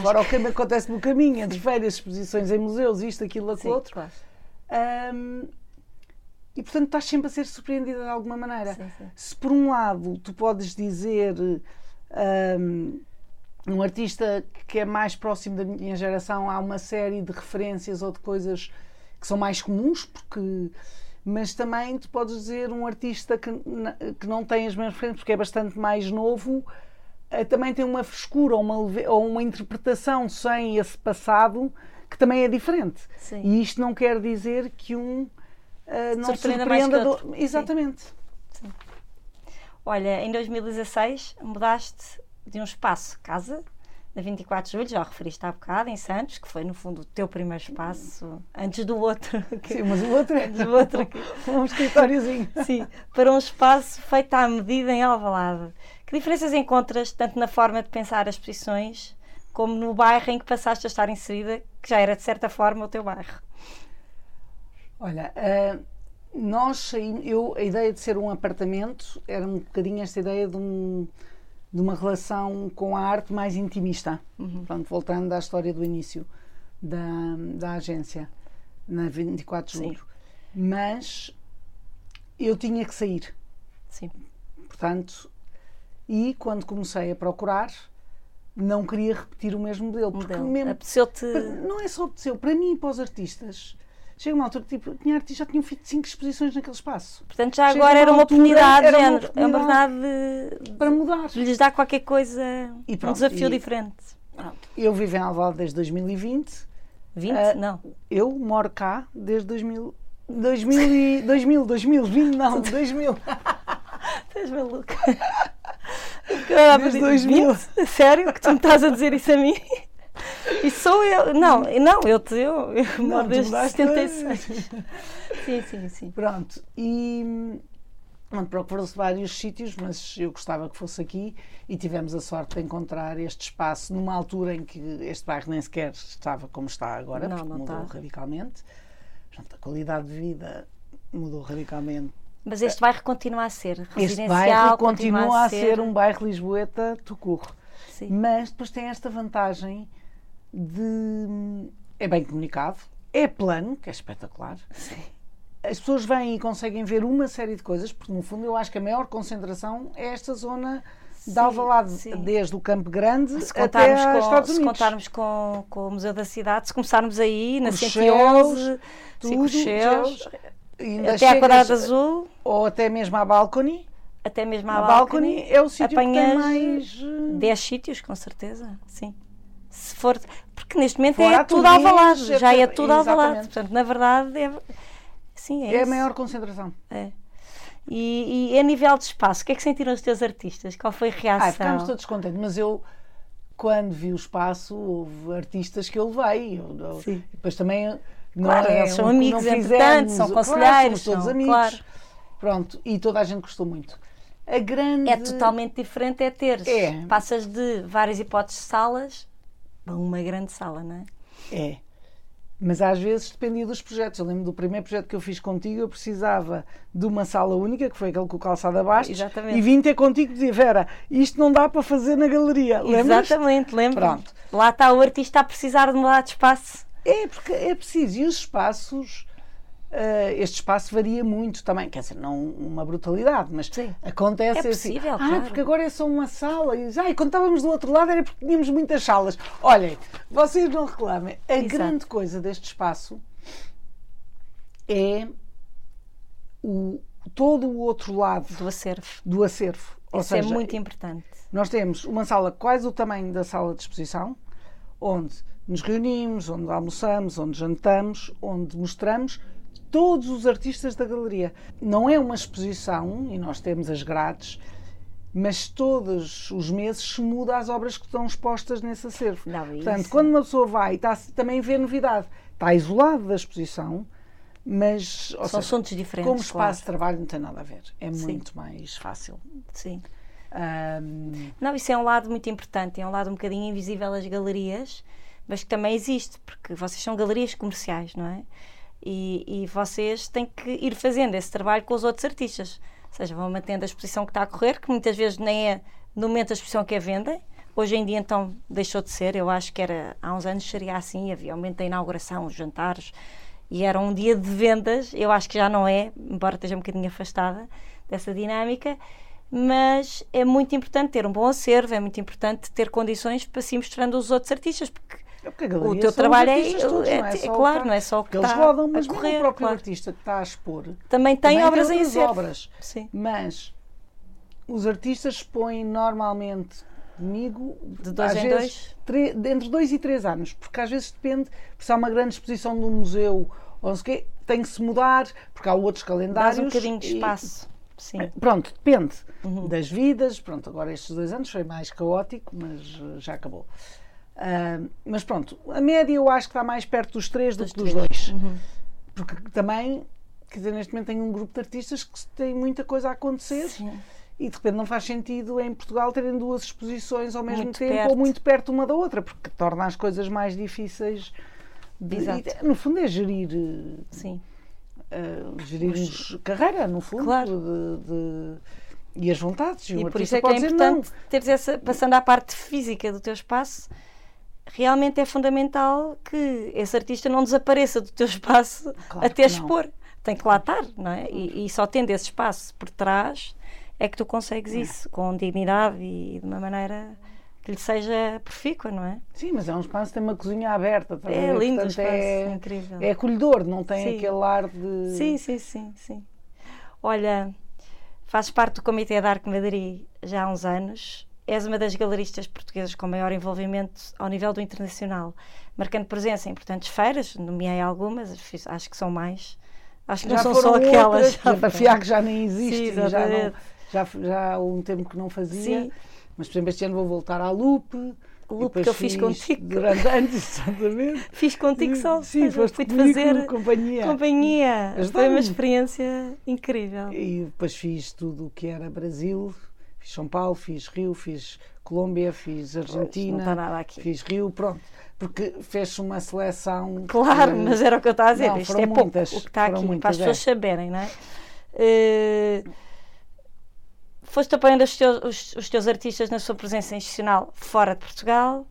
fora o que acontece no caminho, entre férias, exposições em museus, isto, aquilo, aquilo outro. Claro. Um, e portanto estás sempre a ser surpreendida de alguma maneira. Sim, sim. Se por um lado tu podes dizer um, um, artista que é mais próximo da minha geração, há uma série de referências ou de coisas que são mais comuns, porque mas também tu podes dizer um artista que, que não tem as mesmas referências, porque é bastante mais novo, eh, também tem uma frescura ou uma, ou uma interpretação sem esse passado que também é diferente. Sim. E isto não quer dizer que um uh, não Surpreenda mais surpreenda que do... Exatamente. Olha, em 2016 mudaste de um espaço, casa, na 24 de julho, já o referiste há bocado, em Santos, que foi no fundo o teu primeiro espaço, antes do outro. que- Sim, mas o outro é do outro que- um escritóriozinho. Sim, para um espaço feito à medida em Alvalade. Que diferenças encontras tanto na forma de pensar as exposições como no bairro em que passaste a estar inserida, que já era de certa forma o teu bairro? Olha, ah, nós saímos, eu, a ideia de ser um apartamento era um bocadinho esta ideia de, um- de uma relação com a arte mais intimista. Pronto, voltando à história do início da, da agência, na 24 de Sim. julho. Mas eu tinha que sair. Sim, Portanto, e quando comecei a procurar, não queria repetir o mesmo modelo. Porque modelo. mesmo Apeteceu-te. não é só apeteceu, para mim e para os artistas. Chega uma altura que tipo, tinha artistas já tinham feito cinco exposições naquele espaço. Portanto, já Chega agora uma era uma oportunidade, era uma género, é uma oportunidade oportunidade de, Para mudar. de lhes dar qualquer coisa, E um pronto, desafio e- diferente. Pronto. Eu vivo em Alvalade desde 2020. 20? Ah, não. Eu moro cá desde 2000. 2000, e, 2000, 2020, não, 2000. Estás maluca? Desde 2000. 20? Sério? Que tu me estás a dizer isso a mim? E sou eu. Não, não, eu te eu, eu Não, moro desde mudaste. 76. Sim, sim, sim. Pronto, e procurou-se vários sítios, mas eu gostava que fosse aqui e tivemos a sorte de encontrar este espaço numa altura em que este bairro nem sequer estava como está agora, Não, porque não mudou está. radicalmente. Portanto, a qualidade de vida mudou radicalmente. Mas este bairro continua a ser Este residencial. bairro continua a ser um bairro lisboeta tucurro. Mas depois tem esta vantagem de. É bem comunicado, é plano, que é espetacular. As pessoas vêm e conseguem ver uma série de coisas, porque no fundo eu acho que a maior concentração é esta zona de Alvalade, sim. desde o Campo Grande Se até com, Estados se Unidos. contarmos com, com o Museu da Cidade, se começarmos aí na Courcheus, 111, tudo, sim, Courcheus, Courcheus, ainda até à Quadrada chegas- Azul, Ou até mesmo à Balcony. até mesmo à A Balcony, Balcony é o sítio que tem mais. eh, 10 sítios, com certeza, sim. Se for, porque neste momento Fora é tudo Alvalade, já é tudo exatamente. Portanto, na verdade, é, sim, é, É a maior concentração. É. E, e a nível de espaço, o que é que sentiram os teus artistas? Qual foi a reação? Ah, ficámos todos contentes, mas eu, quando vi o espaço, houve artistas que eu levei. Eu, eu- Sim. depois também. Não Claro, é eles são um- amigos, não fizemos- são claro, conselheiros, somos todos são- amigos. claro. Pronto, e toda a gente gostou muito. Grande. É totalmente diferente, é ter. É. Passas de várias hipóteses de salas uma grande sala, não é? É. Mas às vezes dependia dos projetos. Eu lembro do primeiro projeto que eu fiz contigo, eu precisava de uma sala única, que foi aquele com o calçado abaixo, Exatamente. e vim ter contigo e dizer, Vera, isto não dá para fazer na galeria. Lembras? Exatamente, lembro. Pronto. Lá está o artista a precisar de mudar de espaço. É, porque é preciso. E os espaços, eh, este espaço varia muito também. Quer dizer, não uma brutalidade, mas Sim. acontece É assim. possível, ah, claro. porque agora é só uma sala. E, ah, e quando estávamos do outro lado era porque tínhamos muitas salas. Olhem, vocês não reclamem. A Exato. grande coisa deste espaço é o, todo o outro lado Do acervo. do acervo. Ou Isso é seja, muito importante. nós temos uma sala quase o tamanho da sala de exposição, onde nos reunimos, onde almoçamos, onde jantamos, onde mostramos todos os artistas da galeria. Não é uma exposição, e nós temos as grades, mas todos os meses se muda as obras que estão expostas nesse acervo. Não, Portanto, isso. quando uma pessoa vai, está, também vê novidade. Está isolado da exposição, mas São assuntos diferentes. como espaço claro. de trabalho não tem nada a ver. É Sim. muito mais fácil. Sim. Ahm, Não, isso é um lado muito importante, é um lado um bocadinho invisível das galerias, mas que também existe, porque vocês são galerias comerciais, não é? E, e vocês têm que ir fazendo esse trabalho com os outros artistas. Ou seja, vão mantendo a exposição que está a correr, que muitas vezes nem é no momento da exposição que a vendem. Hoje em dia, então, deixou de ser. Eu acho que era há uns anos seria assim: havia o momento da inauguração, os jantares, e era um dia de vendas. Eu acho que já não é, embora esteja um bocadinho afastada dessa dinâmica mas é muito importante ter um bom acervo, é muito importante ter condições para se mostrando os outros artistas, porque É o teu trabalho é, todos, é- é o claro, não é só o que eles rodam, mas correr, o próprio claro. artista que está a expor Também tem também obras em outras acervo. obras. Sim. Mas os artistas expõem normalmente comigo de dois em vezes, dois? entre dois e três anos, porque às vezes depende, se há uma grande exposição no museu ou não sei quê, tem que se mudar, porque há outros calendários. Dás um bocadinho de espaço. E, Sim. Eh, pronto, depende uhum. das vidas. Pronto, agora estes dois anos foi mais caótico, mas eh, já acabou. Uh, mas pronto, a média eu acho que está mais perto dos três do que dos dois. Uhum. Porque também, quer dizer, neste momento tenho um grupo de artistas que tem muita coisa a acontecer. Sim. E de repente não faz sentido em Portugal terem duas exposições ao mesmo muito tempo perto. ou muito perto uma da outra, porque torna as coisas mais difíceis. De, e, no fundo é gerir. Sim uh, gerirmos carreira, no fundo. Claro. De, de, e as vontades. E, e por isso é que é importante teres essa, passando à parte física do teu espaço, realmente é fundamental que esse artista não desapareça do teu espaço claro até expor. Tem que lá estar, não é? E, e, só tendo esse espaço por trás é que tu consegues é. isso com dignidade e de uma maneira que lhe seja profícua, não é? Sim, mas é um espaço que tem uma cozinha aberta. Tá é lindo Portanto, espaço, é, incrível. É acolhedor, não tem sim. aquele ar de... Sim, sim, sim, sim. Olha, fazes parte do Comitê da Arte Madrid já há uns anos. És uma das galeristas portuguesas com maior envolvimento ao nível do internacional, marcando presença em importantes feiras, nomeei algumas, acho que são mais. Acho que já não são só aquelas. Outras, a FIAC já nem existe, Sim, já, não, já, já há um tempo que não fazia. Sim. Mas, por exemplo, este ano vou voltar à Lupe. Lupe que eu fiz contigo. Durante anos, exatamente. Fiz contigo só. Sim, foste fui-te fazer companhia. Companhia. Foi uma experiência incrível. E depois fiz tudo o que era Brasil. Fiz São Paulo, fiz Rio, fiz Colômbia, fiz Argentina. Pois. Fiz Rio, pronto. Porque fez uma seleção. Claro, mas era o que eu estava a dizer. Não, Isto é muitas, pouco o que está aqui, muitas, para as pessoas é. saberem, não é? Uh, foste apoiando os teus, os, os teus artistas na sua presença institucional fora de Portugal.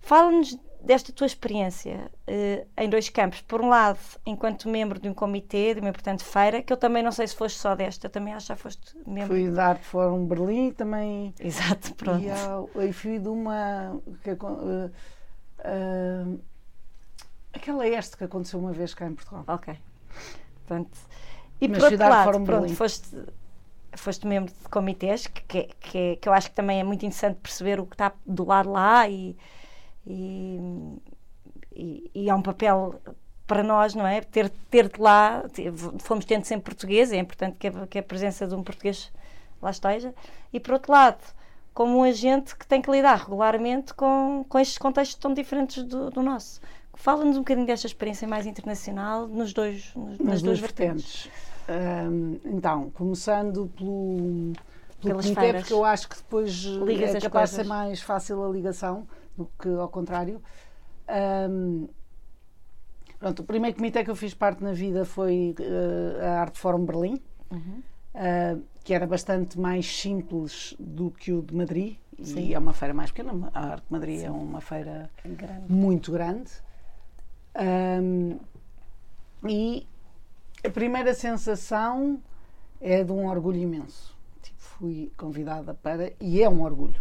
Fala-nos desta tua experiência uh, em dois campos. Por um lado, enquanto membro de um comitê, de uma importante feira, que eu também não sei se foste só desta, também acho que já foste membro. Fui da Arte Fórum Berlim também. Exato, pronto. E, ao, e fui de uma. Que, uh, uh, aquela este que aconteceu uma vez cá em Portugal. Ok. Pronto. E Mas por outro lado, pronto, Berlim. foste foste membro de comitês, que, que, que, que, eu acho que também é muito interessante perceber o que está do lado lá e, e, e, e é um papel para nós, não é? Ter, ter-te lá, fomos tendo sempre português, é importante que a, que a presença de um português lá esteja. E por outro lado, como um agente que tem que lidar regularmente com, com estes contextos tão diferentes do, do nosso. Fala-nos um bocadinho desta experiência mais internacional nos dois, nos, nas, duas vertentes. então, começando pelo, pelo comitê, feiras. porque eu acho que depois Ligas é capaz de ser mais fácil a ligação do que ao contrário. Um, pronto, o primeiro comitê que eu fiz parte na vida foi uh, a Arte Fórum Berlim, uhum. uh, que era bastante mais simples do que o de Madrid. Sim. E é uma feira mais pequena. A Arte de Madrid é Sim. é uma feira grande. muito grande. Um, e a primeira sensação é de um orgulho imenso. Tipo, fui convidada para. E é um orgulho.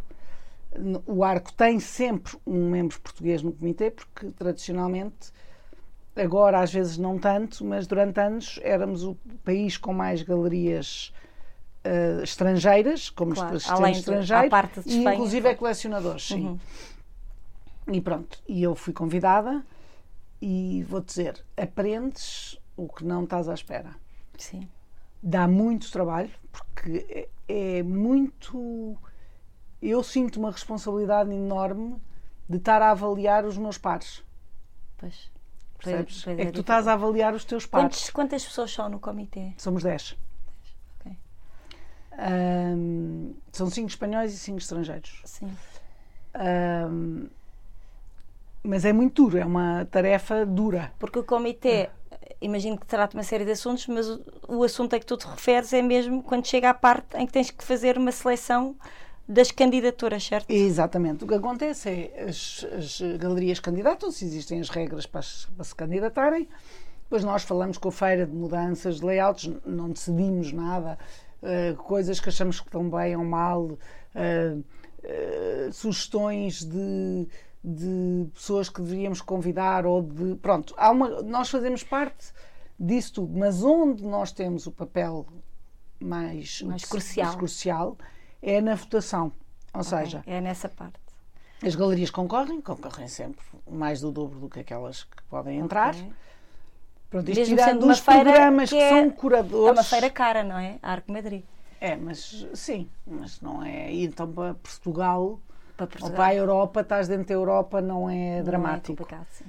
O Arco tem sempre um membro português no comitê, porque tradicionalmente, agora às vezes não tanto, mas durante anos éramos o país com mais galerias uh, estrangeiras, como claro, além estrangeiro, parte de Espanha, e inclusive é colecionadores. Sim. Uhum. E pronto, e eu fui convidada e vou dizer, aprendes o que não estás à espera. Sim. Dá muito trabalho, porque é, é muito. Eu sinto uma responsabilidade enorme de estar a avaliar os meus pares. Pois. Percebes? Pois, é que tu estás a avaliar os teus pares. Quantos, quantas pessoas são no comitê? Somos 10. Ok. Um, são 5 espanhóis e 5 estrangeiros. Sim. Um, mas é muito duro, é uma tarefa dura. Porque o comitê imagino que trata uma série de assuntos, mas o, o, assunto a que tu te referes é mesmo quando chega à parte em que tens que fazer uma seleção das candidaturas, certo? Exatamente. O que acontece é as, as galerias candidatam-se, existem as regras para, para, se candidatarem, depois nós falamos com a feira de mudanças de layouts, não decidimos nada, uh, coisas que achamos que estão bem ou mal, uh, uh, sugestões de de pessoas que deveríamos convidar ou de. Pronto, há uma, nós fazemos parte disso tudo, mas onde nós temos o papel mais, mais crucial. crucial é na votação. Ou okay. seja, é nessa parte. As galerias concorrem, concorrem sempre mais do dobro do que aquelas que podem entrar. Okay. Pronto, isto Mesmo tirando dos programas que, é, que, são curadores. É uma feira cara, não é? A Arco Madrid. É, mas sim, mas não é. E então para Portugal, para Portugal. ou para a Europa, estás dentro da Europa, não é não é dramático. É sim.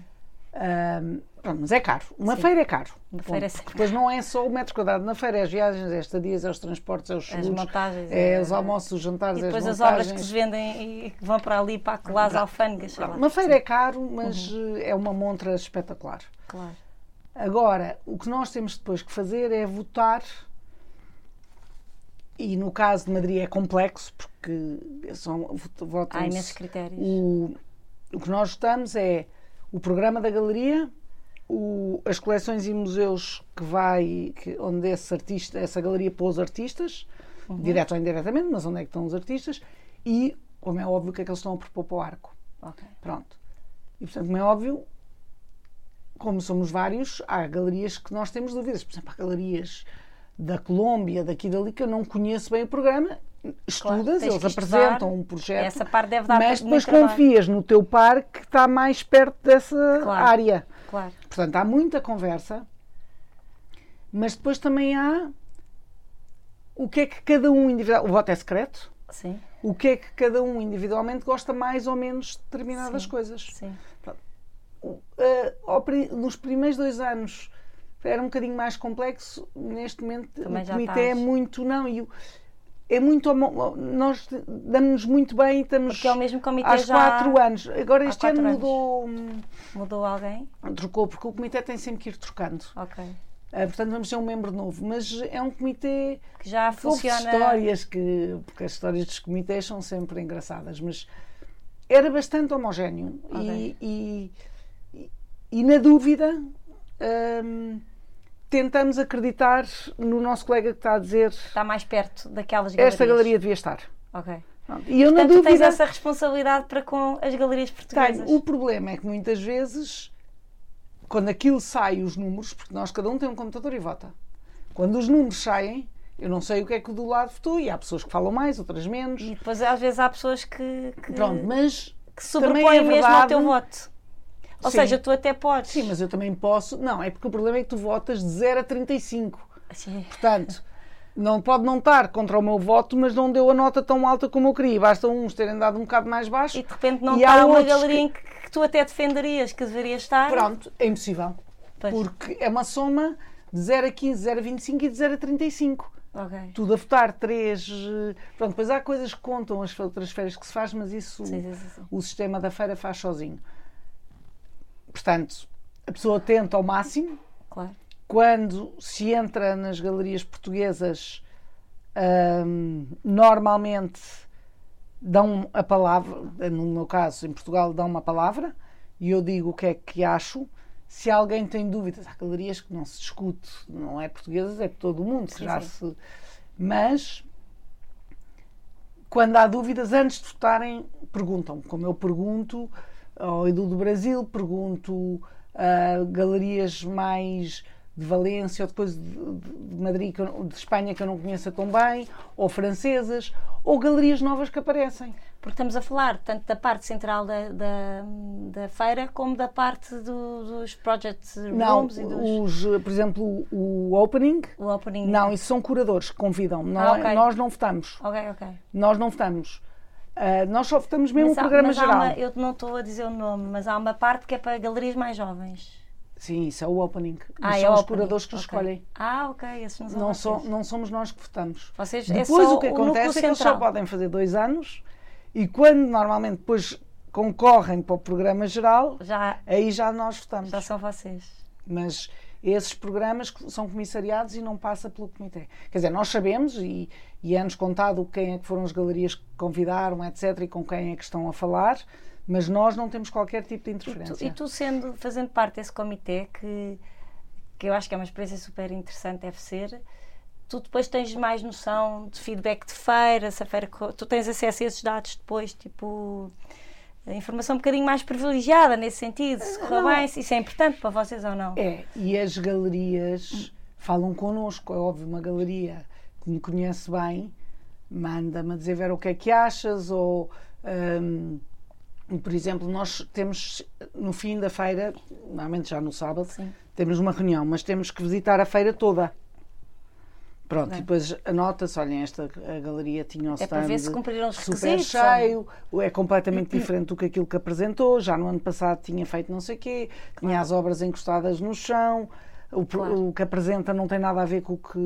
Um, pronto, mas é caro. Uma Sim. feira é caro. Uma feira é sempre. Depois não é só o metro quadrado na feira, é as viagens, é estadias, é os transportes, é os seguros, as montagens, é, é, os almoços, os jantares, e depois as, as obras que se vendem e que vão para ali para colar as alfândegas. Uma feira Sim. é caro, mas uhum. é uma montra espetacular. Claro. Agora, o que nós temos depois que fazer é votar e no caso de Madrid é complexo porque são votam Há imensos critérios. O, o que nós votamos é o programa da galeria, o, as coleções e museus que vai, que, onde esse artista, essa galeria pôs artistas, uhum. direto ou indiretamente, mas onde é que estão os artistas, e, como é óbvio, o que é que eles estão a propor para o arco. Okay. Pronto. E, portanto, como é óbvio, como somos vários, há galerias que nós temos dúvidas. Por exemplo, há galerias da Colômbia, daqui e dali, que eu não conheço bem o programa estudas, claro, eles apresentam um projeto, Essa parte deve dar mas depois confias no teu par que está mais perto dessa claro, área. Claro. Portanto, há muita conversa, mas depois também há o que é que cada um individual. O voto é secreto. Sim. O que é que cada um individualmente gosta mais ou menos de determinadas Sim. coisas. Sim. Uh, nos primeiros dois anos era um bocadinho mais complexo. Neste momento, também o comitê é muito. Não, e o, é muito nós damos-nos muito bem e estamos Porque é o mesmo comitê há já... quatro anos. Agora este ano mudou mudou alguém? trocou porque o comitê tem sempre que ir trocando. Ok. Uh, portanto vamos ter um membro novo. Mas é um comitê que já funciona. histórias que porque as histórias dos comitês são sempre engraçadas mas era bastante homogéneo. Okay. e, e, e, na dúvida um, tentamos acreditar no nosso colega que está a dizer. Está mais perto daquelas galerias. Esta galeria devia estar. Ok. E eu, Portanto, na dúvida, tens essa responsabilidade para com as galerias portuguesas. Tenho. O problema é que muitas vezes, quando aquilo sai, os números, porque nós cada um tem um computador e vota, quando os números saem, eu não sei o que é que do lado votou e há pessoas que falam mais, outras menos. E depois às vezes há pessoas que, que, Pronto, mas que sobrepõem é mesmo ao teu voto. Ou Sim. seja, tu até podes. Sim, mas eu também posso. Não, é porque o problema é que tu votas de 0 a 35. Sim. Portanto, não pode não estar contra o meu voto, mas não deu a nota tão alta como eu queria. Basta uns terem dado um bocado mais baixo. E de repente não está uma galeria que... em que, que, tu até defenderias que deveria estar. Pronto, é impossível. Pois. Porque é uma soma de 0 a 15, 0 a 25 e de 0 a 35. Okay. Tudo a votar, três. Eh, pronto, depois há coisas que contam as outras feiras que se faz, mas isso sim, sim, sim. o sistema da feira faz sozinho. Portanto, a pessoa tenta ao máximo. Claro. Quando se entra nas galerias portuguesas, hum, normalmente dão a palavra, no meu caso, em Portugal, dão uma palavra e eu digo o que é que acho. Se alguém tem dúvidas, há galerias que não se discute, não é portuguesas, é de todo o mundo. Sim, já sim. Se... Mas quando há dúvidas, antes de votarem, perguntam. Como eu pergunto, ao Edu do Brasil, pergunto a galerias mais de Valência ou depois de, Madrid, de Espanha, que eu não conheço tão bem, ou francesas, ou galerias novas que aparecem. Porque estamos a falar tanto da parte central da, da, da feira como da parte do, dos project rooms não, e dos... Os, por exemplo, o, opening. O opening. Não, isso são curadores que convidam. Não, ah, okay. Nós não votamos. Ok, ok. Nós não votamos. Uh, nós só votamos mesmo mas o programa mas geral. Uma, eu não estou a dizer o nome, mas há uma parte que é para galerias mais jovens. Sim, isso é o opening. Ah, mas é são os curadores que okay. escolhem. Ah, ok. Esses não, não, so, não somos nós que votamos. Vocês, depois é o que acontece é que eles só podem fazer dois anos e quando normalmente depois concorrem para o programa geral, já, aí já nós votamos. Já são vocês. Mas esses programas são comissariados e não passa pelo comitê. Quer dizer, nós sabemos e, e é-nos contado quem é que foram as galerias que convidaram, etc., e com quem é que estão a falar, mas nós não temos qualquer tipo de interferência. E tu, e tu sendo, fazendo parte desse comitê, que, que eu acho que é uma experiência super interessante, deve ser, tu depois tens mais noção de feedback de feira, se a feira, tu tens acesso a esses dados depois, tipo informação um bocadinho mais privilegiada nesse sentido, se correu bem, se isso é importante para vocês ou não. É, e as galerias falam connosco, é óbvio, uma galeria que me conhece bem, manda-me dizer, Vera, o que é que achas? Ou, hum, por exemplo, nós temos no fim da feira, normalmente já no sábado, Sim. temos uma reunião, mas temos que visitar a feira toda. Pronto, Bem. e depois anota-se, olhem, esta a galeria tinha o É para ver se stand cumpriram os super cheio, é completamente diferente do que aquilo que apresentou, já no ano passado tinha feito não sei o quê, tinha as obras encostadas no chão, o, Claro. o que apresenta não tem nada a ver com o que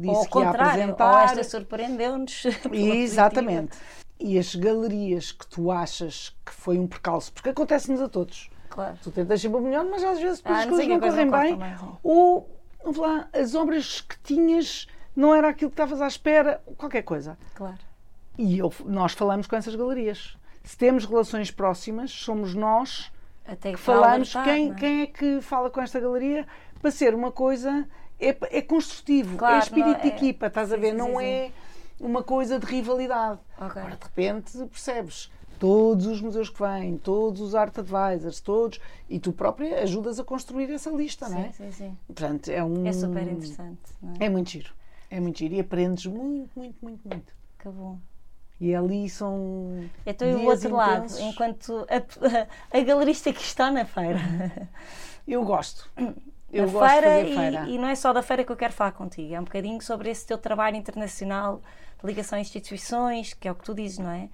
disse Ou que ia contrário, ou apresentar. esta surpreendeu-nos. positiva. Exatamente. E as galerias que tu achas que foi um percalço, porque acontece-nos a todos. Claro. Tu tentas sempre o melhor, mas às vezes depois Ah, as coisas que não correm bem. também. Ou vamos lá, as obras que tinhas não era aquilo que estavas à espera, qualquer coisa. Claro. E eu- nós falamos com essas galerias. Se temos relações próximas, somos nós Até que para falamos. alertar, Quem, é? quem é que fala com esta galeria para ser uma coisa. É, é construtivo, Claro, é espírito não de é- equipa, estás a sim, ver? sim, não sim, é uma coisa de rivalidade. Ok. Agora, de repente, percebes todos os museus que vêm, todos os art advisors, todos, e tu própria ajudas a construir essa lista, não é? Sim, sim, sim. Portanto, é um. É super interessante. Não é? É muito giro. É muito giro e aprendes muito, muito, muito, muito. Que bom. E ali são. Então, e o outro lado, intensos. enquanto a, a galerista que está na feira. Eu gosto. Eu gosto feira, de fazer e- feira. E, não é só da feira que eu quero falar contigo, é um bocadinho sobre esse teu trabalho internacional de ligação a instituições, que é o que tu dizes, não é?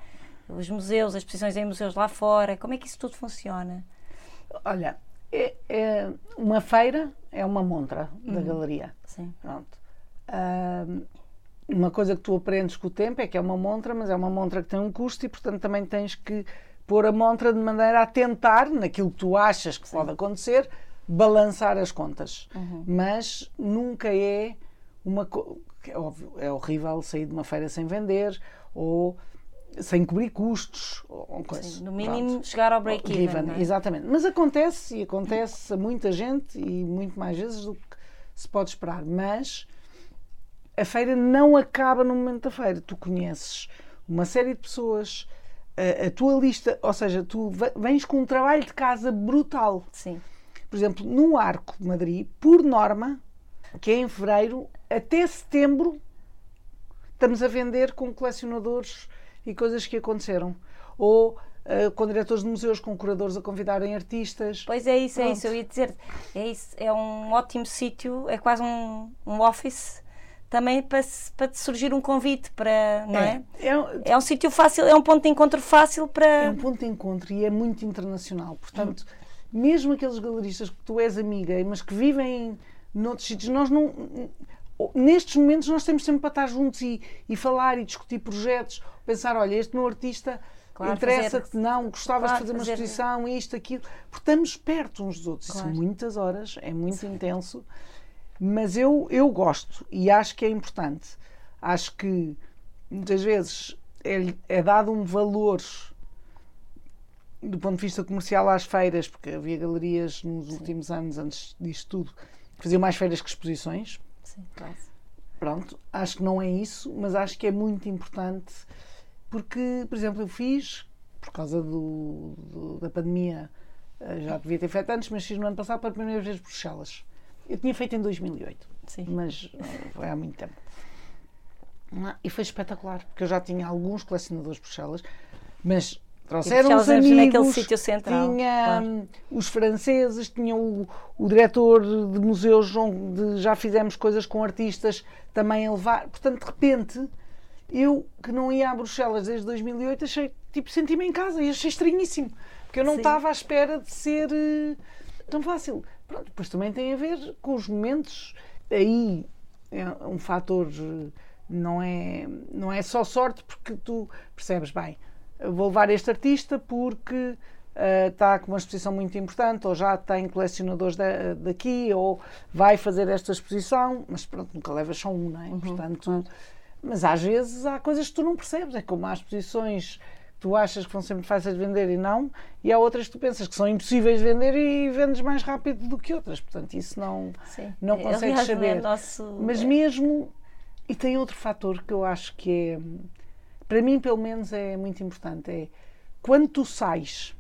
Os museus, as exposições em museus lá fora, como é que isso tudo funciona? Olha, é, é uma feira é uma montra da Uhum. galeria. Sim, Pronto. Ahm, uma coisa que tu aprendes com o tempo é que é uma montra, mas é uma montra que tem um custo e, portanto, também tens que pôr a montra de maneira a tentar, naquilo que tu achas que pode acontecer, balançar as contas. Uhum. Mas nunca é uma coisa. É óbvio, é horrível sair de uma feira sem vender ou sem cobrir custos ou coisa. sim. no mínimo Pronto. chegar ao break-even. É? Exatamente. Mas acontece e acontece a muita gente e muito mais vezes do que se pode esperar. Mas a feira não acaba no momento da feira. Tu conheces uma série de pessoas, a, a tua lista, ou seja, tu ve- vens com um trabalho de casa brutal. Sim, Por exemplo, no Arco de Madrid, por norma, que é em fevereiro, até setembro, estamos a vender com colecionadores e coisas que aconteceram. Ou eh, com diretores de museus, com curadores a convidarem artistas. Pois é isso, é Pronto. isso, eu ia dizer, é isso, é um ótimo sítio, é quase um, um office também para, para surgir um convite para, não é? É, um- É um sítio fácil, é um ponto de encontro fácil é para. um ponto de encontro e é muito internacional. Portanto, mesmo aqueles galeristas que tu és amiga, mas que vivem noutros sítios, nós não. Nestes momentos nós temos sempre para estar juntos e, e falar e discutir projetos, pensar, olha, este meu artista Claro, interessa-te, não, gostavas claro, de fazer uma fazer- exposição, isto, aquilo. Porque estamos perto uns dos outros. São Claro. muitas horas, é muito intenso, mas eu, eu gosto e acho que é importante. Acho que muitas vezes é, é dado um valor do ponto de vista comercial às feiras, porque havia galerias nos últimos anos, antes disto tudo, que faziam mais feiras que exposições. Sim, quase. Pronto, acho que não é isso, mas acho que é muito importante porque, por exemplo, eu fiz, por causa do, do- da pandemia, eh, já devia ter feito antes, mas fiz no ano passado pela primeira vez Bruxelas. Eu tinha feito em 2008, Sim. mas eh, foi há muito tempo. E foi espetacular, porque eu já tinha alguns colecionadores de Bruxelas, mas trouxeram os é naquele amigos, sítio central, tinha claro. os franceses, tinha o, o diretor de museus onde já fizemos coisas com artistas também a levar. Portanto, de repente, eu que não ia a Bruxelas desde 2008, achei, tipo, senti-me em casa e achei estranhíssimo, porque eu não estava à espera de ser eh, tão fácil. Pronto, depois também tem a ver com os momentos. Aí é um fator, eh, não é, não é só sorte, porque tu percebes bem, vou levar este artista porque eh, está com uma exposição muito importante, ou já tem colecionadores da- daqui, ou vai fazer esta exposição, mas pronto, nunca levas só um, não é? Portanto, mas às vezes há coisas que tu não percebes, é como há exposições que tu achas que vão sempre fáceis de vender e não, e há outras que tu pensas que são impossíveis de vender e vendes mais rápido do que outras, portanto isso não, Sim. não Aliás, consegues não é saber. nosso- Mas mesmo, e tem outro fator que eu acho que é, para mim pelo menos é muito importante, é quando tu sais,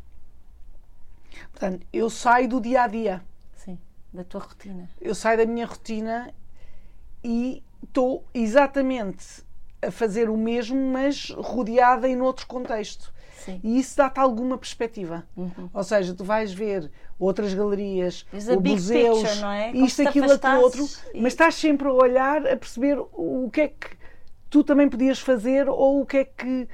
portanto, eu saio do dia a dia, Sim, da tua rotina. eu saio da minha rotina e estou exatamente a fazer o mesmo, mas rodeada em outro contexto. Sim. E isso dá-te alguma perspectiva. Uhum. Ou seja, tu vais ver outras galerias, museus, picture, é? isto, aquilo, aquilo, outro, mas estás sempre a olhar, a perceber o que é que tu também podias fazer ou o que é que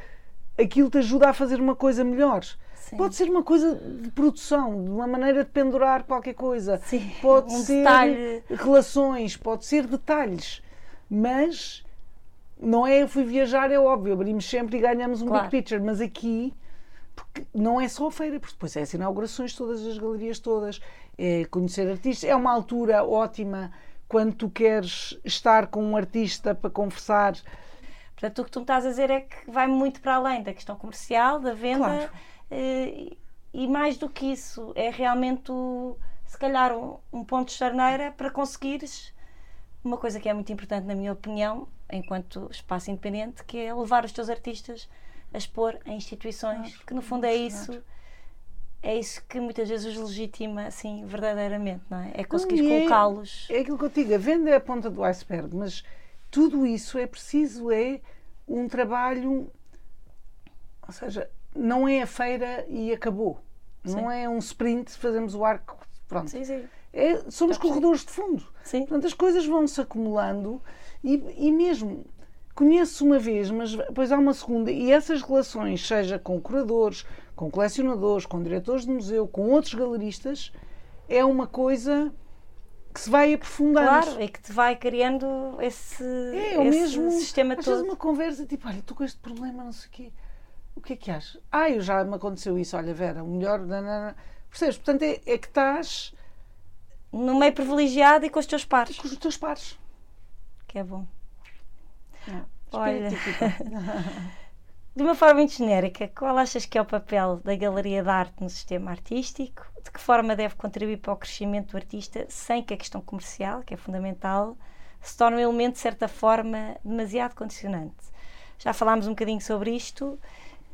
aquilo te ajuda a fazer uma coisa melhor. Sim. Pode ser uma coisa de produção, de uma maneira de pendurar qualquer coisa. Sim. Pode um ser detalhe. relações, pode ser detalhes. Mas não é eu fui viajar, é óbvio, abrimos sempre e ganhamos um claro. big picture, mas aqui porque não é só a feira, porque depois é as inaugurações todas, as galerias todas, é conhecer artistas, é uma altura ótima quando tu queres estar com um artista para conversar. Portanto, o que tu me estás a dizer é que vai muito para além da questão comercial, da venda, claro. Eh, e mais do que isso, é realmente, se calhar, um, um ponto de charneira para conseguires uma coisa que é muito importante, na minha opinião, enquanto espaço independente, que é levar os teus artistas a expor em instituições, que no fundo é isso. É isso que muitas vezes os legitima, assim, verdadeiramente, não é? É conseguir é colocá-los. É aquilo que eu digo, a venda é a ponta do iceberg, mas tudo isso é preciso, é um trabalho. Ou seja, não é a feira e acabou. Sim. Não é um sprint, fazemos o arco, pronto. Sim, sim. É, somos corredores de fundo. Sim. Portanto, as coisas vão se acumulando e, e mesmo conheço uma vez, mas depois há uma segunda, e essas relações, seja com curadores, com colecionadores, com diretores de museu, com outros galeristas, é uma coisa que se vai aprofundando. Claro, e que te vai criando esse, é, esse mesmo, sistema às todo. Vezes uma conversa tipo, olha, estou com este problema, não sei o quê. O que é que achas? Ah, eu já me aconteceu isso, olha, Vera, o melhor. Nanana. Percebes? Portanto, é, é que estás. No meio privilegiado e com os teus pares. Com os teus pares. Que é bom. Olha, de uma forma muito genérica, qual achas que é o papel da Galeria de Arte no sistema artístico? De que forma deve contribuir para o crescimento do artista sem que a questão comercial, que é fundamental, se torne um elemento, de certa forma, demasiado condicionante? Já falámos um bocadinho sobre isto.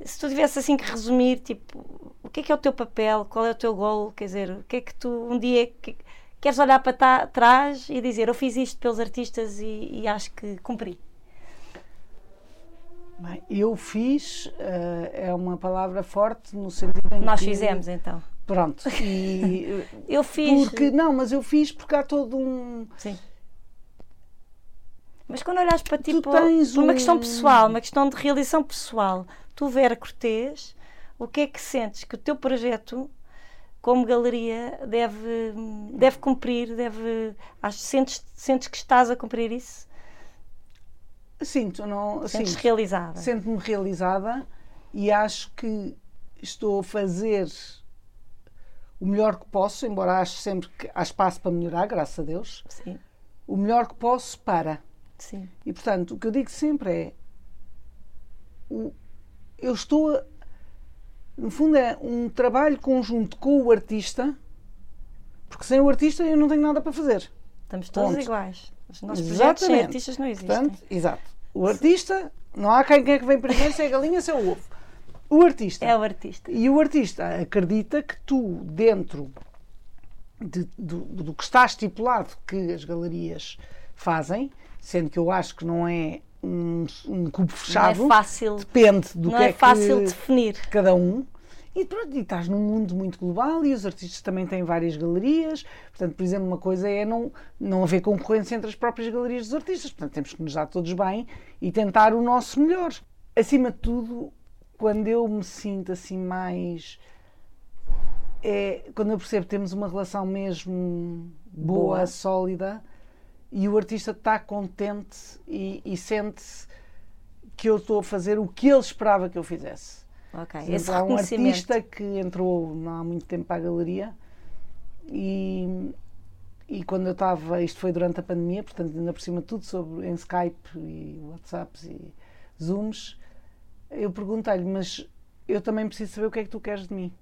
Se tu tivesse assim que resumir, tipo, o que é que é o teu papel, qual é o teu gol, quer dizer, o que é que tu um dia que, queres olhar para trás e dizer eu fiz isto pelos artistas e, e acho que cumpri? Bem, eu fiz, uh, é uma palavra forte no sentido em Nós que... fizemos então. Pronto. E, eu fiz. Porque, não, mas eu fiz porque há todo um. Sim. Mas quando olhas para tipo, por uma um... questão pessoal, uma questão de realização pessoal, tu Vera Cortês, o que é que sentes que o teu projeto como galeria deve, deve cumprir, deve. Acho, sentes, sentes que estás a cumprir isso? Sinto, não. Sentes sinto, realizada? Sinto-me realizada e acho que estou a fazer o melhor que posso, embora acho sempre que há espaço para melhorar, graças a Deus. Sim. O melhor que posso para. Sim. E portanto, o que eu digo sempre é. O, eu estou. A, no fundo, é um trabalho conjunto com o artista, porque sem o artista eu não tenho nada para fazer. Estamos todos Ponto. iguais. Os nossos projetos sem artistas não existem. Portanto, exato. O artista, não há quem, quem é que vem primeiro, se é a galinha, se é o ovo. O artista. É o artista. E o artista acredita que tu, dentro de, do, do que está estipulado que as galerias fazem, sendo que eu acho que não é um, um cubo fechado. Não é fácil. Depende do não que é, é fácil definir. Cada um. E pronto, e estás num mundo muito global e os artistas também têm várias galerias. Portanto, por exemplo, uma coisa é não, não haver concorrência entre as próprias galerias dos artistas. Portanto, temos que nos dar todos bem e tentar o nosso melhor. Acima de tudo, quando eu me sinto assim mais. É quando eu percebo que temos uma relação mesmo boa, boa. sólida e o artista está contente e, e sente que eu estou a fazer o que ele esperava que eu fizesse. Ok, Esse há um artista que entrou não há muito tempo para a galeria e, e quando eu estava, isto foi durante a pandemia, portanto, ainda por cima tudo sobre em Skype e WhatsApps e Zooms, eu perguntei-lhe, mas eu também preciso saber o que é que tu queres de mim.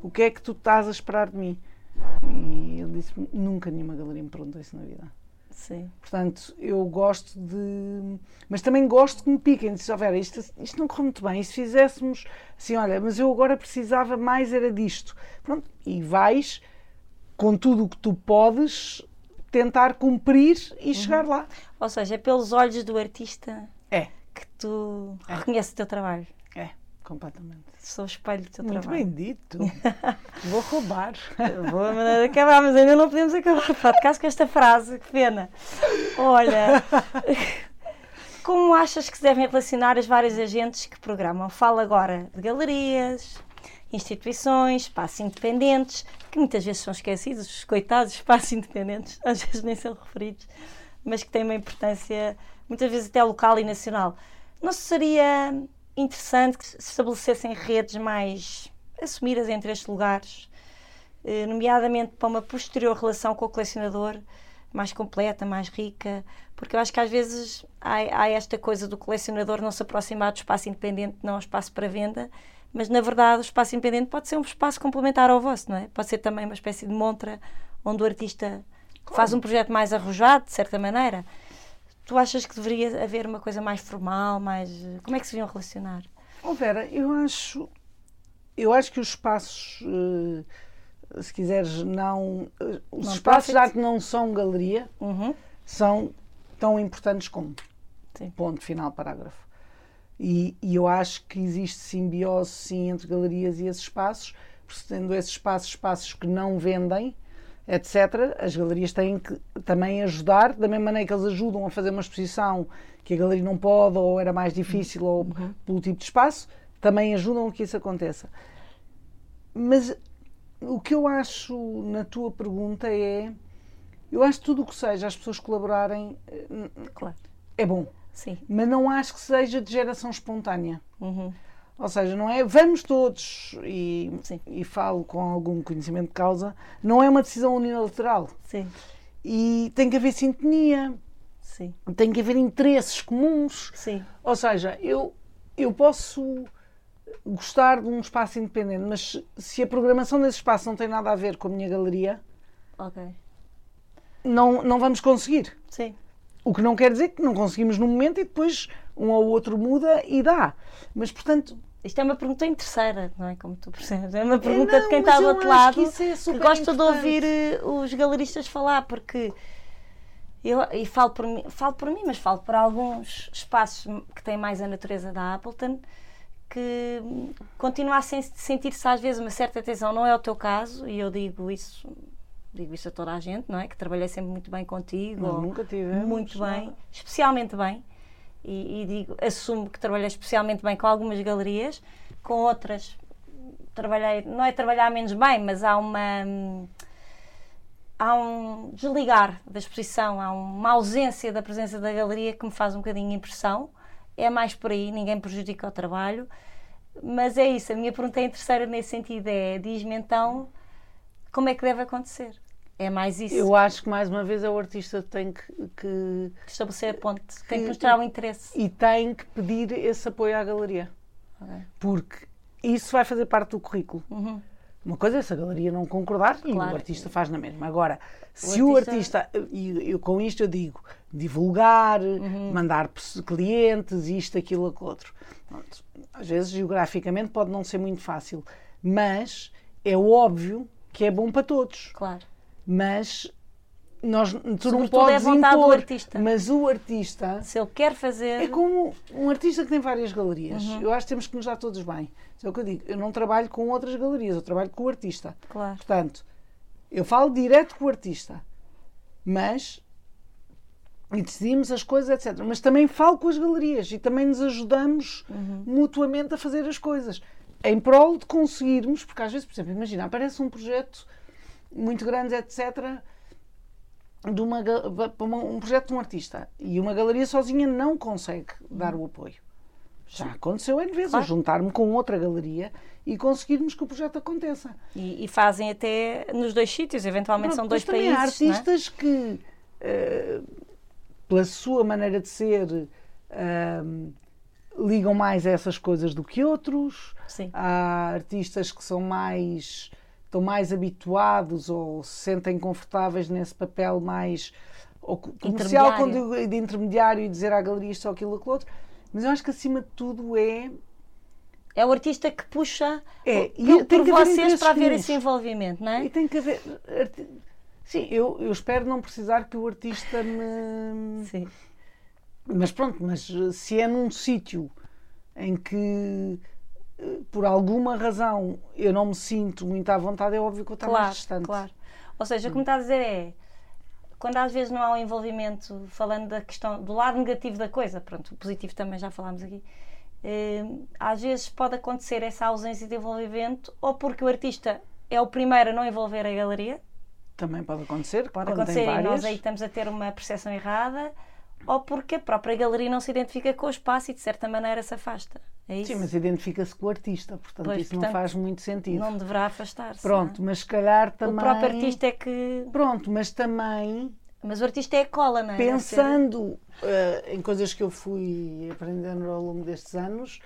O que é que tu estás a esperar de mim? E ele disse: Nunca nenhuma galeria me perguntou isso na vida. Sim. Portanto, eu gosto de. Mas também gosto que me piquem. Oh, Vera, isto, isto não correu muito bem. E se fizéssemos assim, olha, mas eu agora precisava mais, era disto. Pronto, e vais com tudo o que tu podes tentar cumprir e chegar lá. Ou seja, é pelos olhos do artista É, que tu reconheces o teu trabalho. Completamente. Sou o espelho do teu Muito trabalho. bem dito. Vou roubar. Boa maneira de acabar, mas ainda não podemos acabar o podcast com esta frase, que pena. Olha, como achas que se devem relacionar as várias agentes que programam? Falo agora de galerias, instituições, espaços independentes, que muitas vezes são esquecidos, os coitados espaços independentes, às vezes nem são referidos, mas que têm uma importância, muitas vezes até local e nacional. Não seria interessante que se estabelecessem redes mais assumidas entre estes lugares, eh, nomeadamente para uma posterior relação com o colecionador mais completa, mais rica, porque eu acho que às vezes há, há esta coisa do colecionador não se aproximar do espaço independente, não ao espaço para venda, mas na verdade o espaço independente pode ser um espaço complementar ao vosso, não é? Pode ser também uma espécie de montra onde o artista faz um projeto mais arrojado, de certa maneira. Tu achas que deveria haver uma coisa mais formal, mais. Como é que se deviam relacionar? Oh Vera, eu acho, eu acho que os espaços, eh, se quiseres, não. eh, Os Non-profit. espaços já que não são galeria Uhum. são tão importantes como. Sim. Ponto final, parágrafo. E, e eu acho que existe simbiose, sim, entre galerias e esses espaços, porque sendo esses espaços espaços que não vendem, etc., as galerias têm que também ajudar, da mesma maneira que eles ajudam a fazer uma exposição que a galeria não pode, ou era mais difícil, ou pelo tipo de espaço, também ajudam a que isso aconteça. Mas o que eu acho na tua pergunta é. Eu acho que tudo o que seja as pessoas colaborarem eh, Claro. é bom Sim. mas não acho que seja de geração espontânea. Uhum. Ou seja, não é vamos todos, e, Sim. e falo com algum conhecimento de causa, não é uma decisão unilateral. Sim. E tem que haver sintonia, Sim. tem que haver interesses comuns. Sim. Ou seja, eu, eu posso gostar de um espaço independente, mas se a programação desse espaço não tem nada a ver com a minha galeria, Ok. não, não vamos conseguir. Sim. O que não quer dizer que não conseguimos no momento e depois um ou outro muda e dá. Mas, portanto, Isto é uma pergunta interesseira, não é? Como tu percebes. É uma pergunta não, de quem está do outro lado que é que gosta de ouvir eh, os galeristas falar, porque eu e falo por mim, falo por mim, mas falo por alguns espaços que têm mais a natureza da Appleton que continua a sen- sentir-se às vezes uma certa tensão, não é o teu caso, e eu digo isso, digo isso a toda a gente, não é? Que trabalhei sempre muito bem contigo, nunca tivemos muito bem, especialmente bem, e, e digo, assumo que trabalhei especialmente bem com algumas galerias, com outras trabalhei, não é trabalhar menos bem, mas há uma há um desligar da exposição, há uma ausência da presença da galeria que me faz um bocadinho impressão. É mais por aí, ninguém prejudica o trabalho. Mas é isso, a minha pergunta é terceira nesse sentido, é diz-me então como é que deve acontecer. É mais isso, eu acho que mais uma vez é o artista que tem que, que- estabelecer a ponte, tem que que- mostrar o interesse. e tem que pedir esse apoio à galeria. Ok. Porque isso vai fazer parte do currículo. Uhum. Uma coisa é se a galeria não concordar e Claro. o artista faz na mesma. Agora, se o artista, e eu, com isto eu digo, divulgar, Uhum. mandar clientes, isto, aquilo, aquilo outro. Pronto. Às vezes, geograficamente, pode não ser muito fácil, mas é óbvio que é bom para todos. Claro. Mas nós, tu não Sobretudo podes é impor, artista. mas o artista Se ele quer fazer. é como um artista que tem várias galerias. Uhum. Eu acho que temos que nos dar todos bem. Isso é o que eu digo. Eu não trabalho com outras galerias, eu trabalho com o artista. Claro. Portanto, eu falo direto com o artista, mas. E decidimos as coisas, etc. Mas também falo com as galerias e também nos ajudamos Uhum. mutuamente a fazer as coisas. Em prol de conseguirmos, porque às vezes, por exemplo, imagina, aparece um projeto muito grande, etc., de uma, para um projeto de um artista e uma galeria sozinha não consegue dar o apoio. Já aconteceu N vezes, Claro. juntar-me com outra galeria e conseguirmos que o projeto aconteça. E, e fazem até nos dois sítios, eventualmente são dois países. há é? artistas que, eh, pela sua maneira de ser, ahm, ligam mais a essas coisas do que outros. Sim. Há artistas que são mais estão mais habituados ou se sentem confortáveis nesse papel mais comercial Intermediário. de intermediário e dizer à galeria isto ou aquilo ou aquilo outro. Mas eu acho que acima de tudo é É o artista que puxa É, por, e tem por vocês para haver esse envolvimento, não E é? tem que haver. Sim, eu, eu espero não precisar que o artista me. Sim. Mas pronto, mas se é num sítio em que por alguma razão eu não me sinto muito à vontade, é óbvio que eu estou claro, mais distante. Claro. Ou seja, como está a dizer é quando às vezes não há um envolvimento, falando da questão do lado negativo da coisa, pronto, o positivo também já falámos aqui, eh, às vezes pode acontecer essa ausência de envolvimento ou porque o artista é o primeiro a não envolver a galeria. Também pode acontecer. Pode acontecer e nós aí estamos a ter uma percepção errada ou porque a própria galeria não se identifica com o espaço e de certa maneira se afasta. É? Sim, mas identifica-se com o artista, portanto pois, isso portanto, não faz muito sentido. Não deverá afastar-se. Pronto, mas se calhar também. O próprio artista é que. Pronto, mas também. Mas o artista é a cola, não é? Pensando uh, em coisas que eu fui aprendendo ao longo destes anos,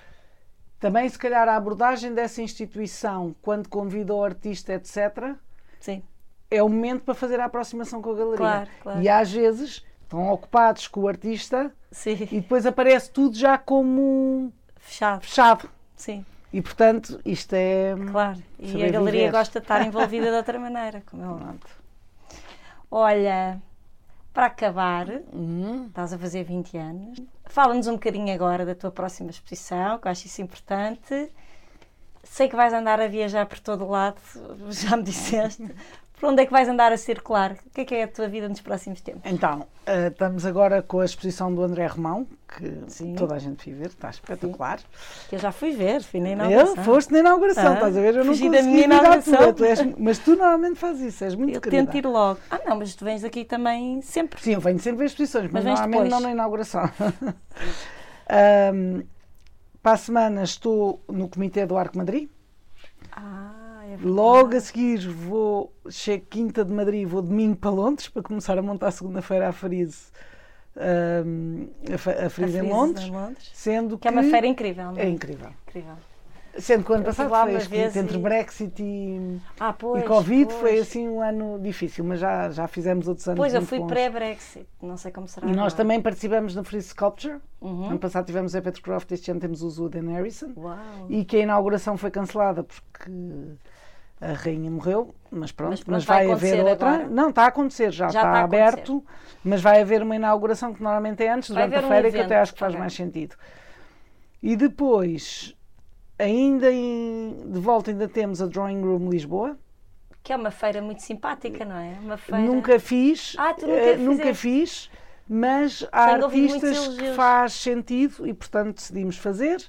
também se calhar a abordagem dessa instituição, quando convida o artista, etc., Sim. é o momento para fazer a aproximação com a galeria. Claro, claro. E às vezes estão ocupados com o artista Sim. e depois aparece tudo já como fechado. fechado. Sim. E portanto, isto é. Claro, e a galeria viver. gosta de estar envolvida de outra maneira, como é óbvio. Olha, para acabar, Uhum. estás a fazer 20 anos. Fala-nos um bocadinho agora da tua próxima exposição, que eu acho isso importante. Sei que vais andar a viajar por todo o lado, já me disseste. Por onde é que vais andar a circular? O que é que é a tua vida nos próximos tempos? Então, uh, estamos agora com a exposição do André Romão, que Sim. toda a gente foi ver, está espetacular. Que eu já fui ver, fui na inauguração. Eu foste na inauguração, Ah, estás a ver? Eu não fugi da consegui minha inauguração. tu és- mas tu normalmente fazes isso, és muito Eu querida. tento ir logo. Ah, não, mas tu vens aqui também sempre. Sim, eu venho sempre ver exposições, mas, Mas normalmente depois. não na inauguração. Ahm, para a semana estou no Comitê do Arco Madrid. Ah, é. Logo a seguir vou, chego quinta de Madrid, vou domingo para Londres para começar a montar segunda-feira a Frise, ahm, a, a em em Londres. sendo Que é uma feira incrível, não é é? incrível. Incrível. Sendo que o ano passado foi vez entre e- Brexit e, Ah, pois. e Covid foi pois. assim um ano difícil, mas já, já fizemos outros anos Pois, eu fui pré-Brexit. Não sei como será. E nós agora. também participamos na Free Sculpture. Uhum. Ano passado tivemos a Petrocroft, este ano temos o Zuden Harrison. Uau. E que a inauguração foi cancelada porque a rainha morreu, mas pronto, Mas mas, vai vai haver outra. agora? Não, está a acontecer, já, Já está, aberto, mas vai haver uma inauguração que normalmente é antes, durante a haver um feira, que até acho que faz mais sentido. E depois, ainda em- de volta, ainda temos a Drawing Room Lisboa. Que é uma feira muito simpática, não é? Uma feira. Nunca fiz, Ah, tu nunca eh, nunca fiz, mas há Tenho artistas que faz sentido e, portanto, decidimos fazer.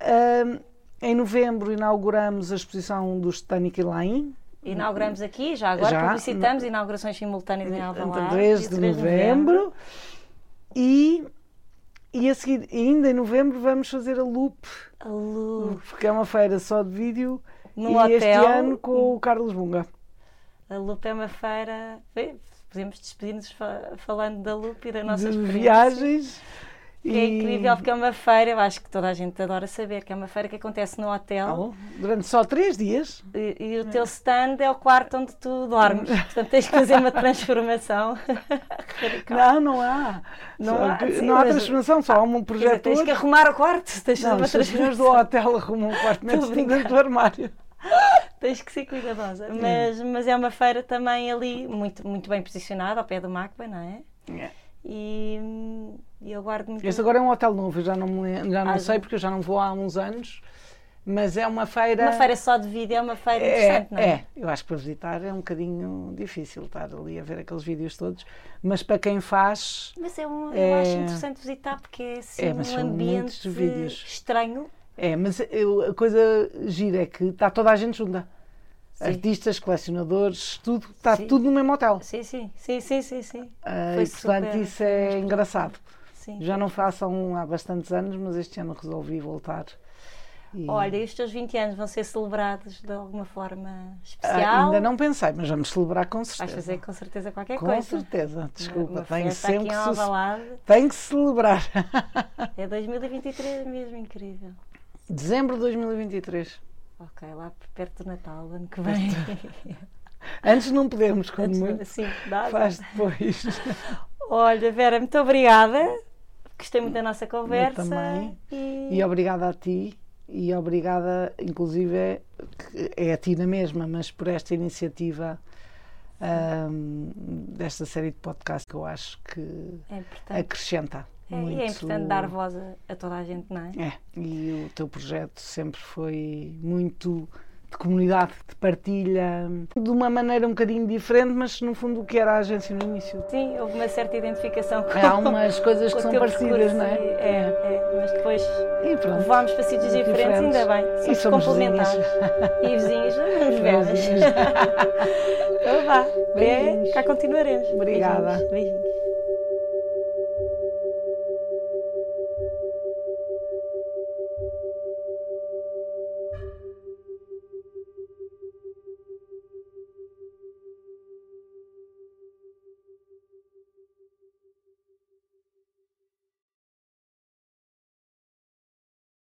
Ahm, em novembro inauguramos a exposição do Titanic Line, Inauguramos aqui, já agora Já, publicitamos inaugurações simultâneas em Alvalade. entre 3 dia de 3 novembro. E, e a seguir, ainda em novembro, vamos fazer a Loop, A Lu, porque é uma feira só de vídeo. no e hotel. este ano com o Carlos Bunga. A Lupe é uma feira. Podemos despedir-nos fa- falando da Lupe e da nossa de experiência. viagens. Que é incrível, porque é uma feira, eu acho que toda a gente adora saber, que é uma feira que acontece no hotel. Ah, durante só três dias. E, e o teu stand é o quarto onde tu dormes. Portanto, tens que fazer uma transformação. Não, não há. Não Só há, sim, não há transformação, só há um dizer, tens que arrumar o quarto. Tens Não, uma os senhores do transformação. hotel arrumam um quarto brincar. dentro do armário. Tens que ser cuidadosa. Mas, mas é uma feira também ali, muito, muito bem posicionada, ao pé do Macba, não é? E, hum, e eu guardo muito. Este agora é um hotel novo, eu já não, me já não Ah, sei porque eu já não vou há uns anos, mas é uma feira. Uma feira só de vídeo é uma feira é, interessante, não é? é, eu acho que para visitar é um bocadinho difícil estar ali a ver aqueles vídeos todos, mas para quem faz, Mas é um, eu É. acho interessante visitar porque é assim É, um ambiente estranho. é, mas eu- a coisa gira é que está toda a gente junta. Sim. Artistas, colecionadores, tudo, está Sim. tudo no mesmo hotel. Sim, sim, sim, sim, sim, sim. Ah, Foi e, portanto, super- isso é engraçado. Sim. Já não faço há, um- há bastantes anos, mas este ano resolvi voltar. E- Olha, e os teus 20 anos vão ser celebrados de alguma forma Ah, especial? ainda não pensei, mas vamos celebrar com certeza. Vais fazer com certeza qualquer com coisa. certeza, desculpa, festa sempre que, em ce- Alvalade. tenho que celebrar. É 2023 mesmo, incrível. Dezembro de 2023. Ok, lá perto do Natal, ano que vem. Antes não podemos, quando Antes- muito. Sim, dá. Faz depois. Olha, Vera, muito obrigada. Gostei muito da nossa conversa. também. E... E obrigada a ti. E obrigada, inclusive, é, a ti na mesma, mas por esta iniciativa um, desta série de podcasts que eu acho que é acrescenta. É, muito... é importante dar voz a, a, toda a gente, não é? É, e o teu projeto sempre foi muito de comunidade, de partilha, de uma maneira um bocadinho diferente, mas no fundo o que era a agência no início. Sim, houve uma certa identificação com Há umas coisas que são parecidas, não é? É, é, mas depois levámos para sítios diferentes, diferentes, ainda bem, somos, somos complementares. e vizinhos, uns velhos. então vá, cá continuaremos. Obrigada. Beijinhos. Beijinhos.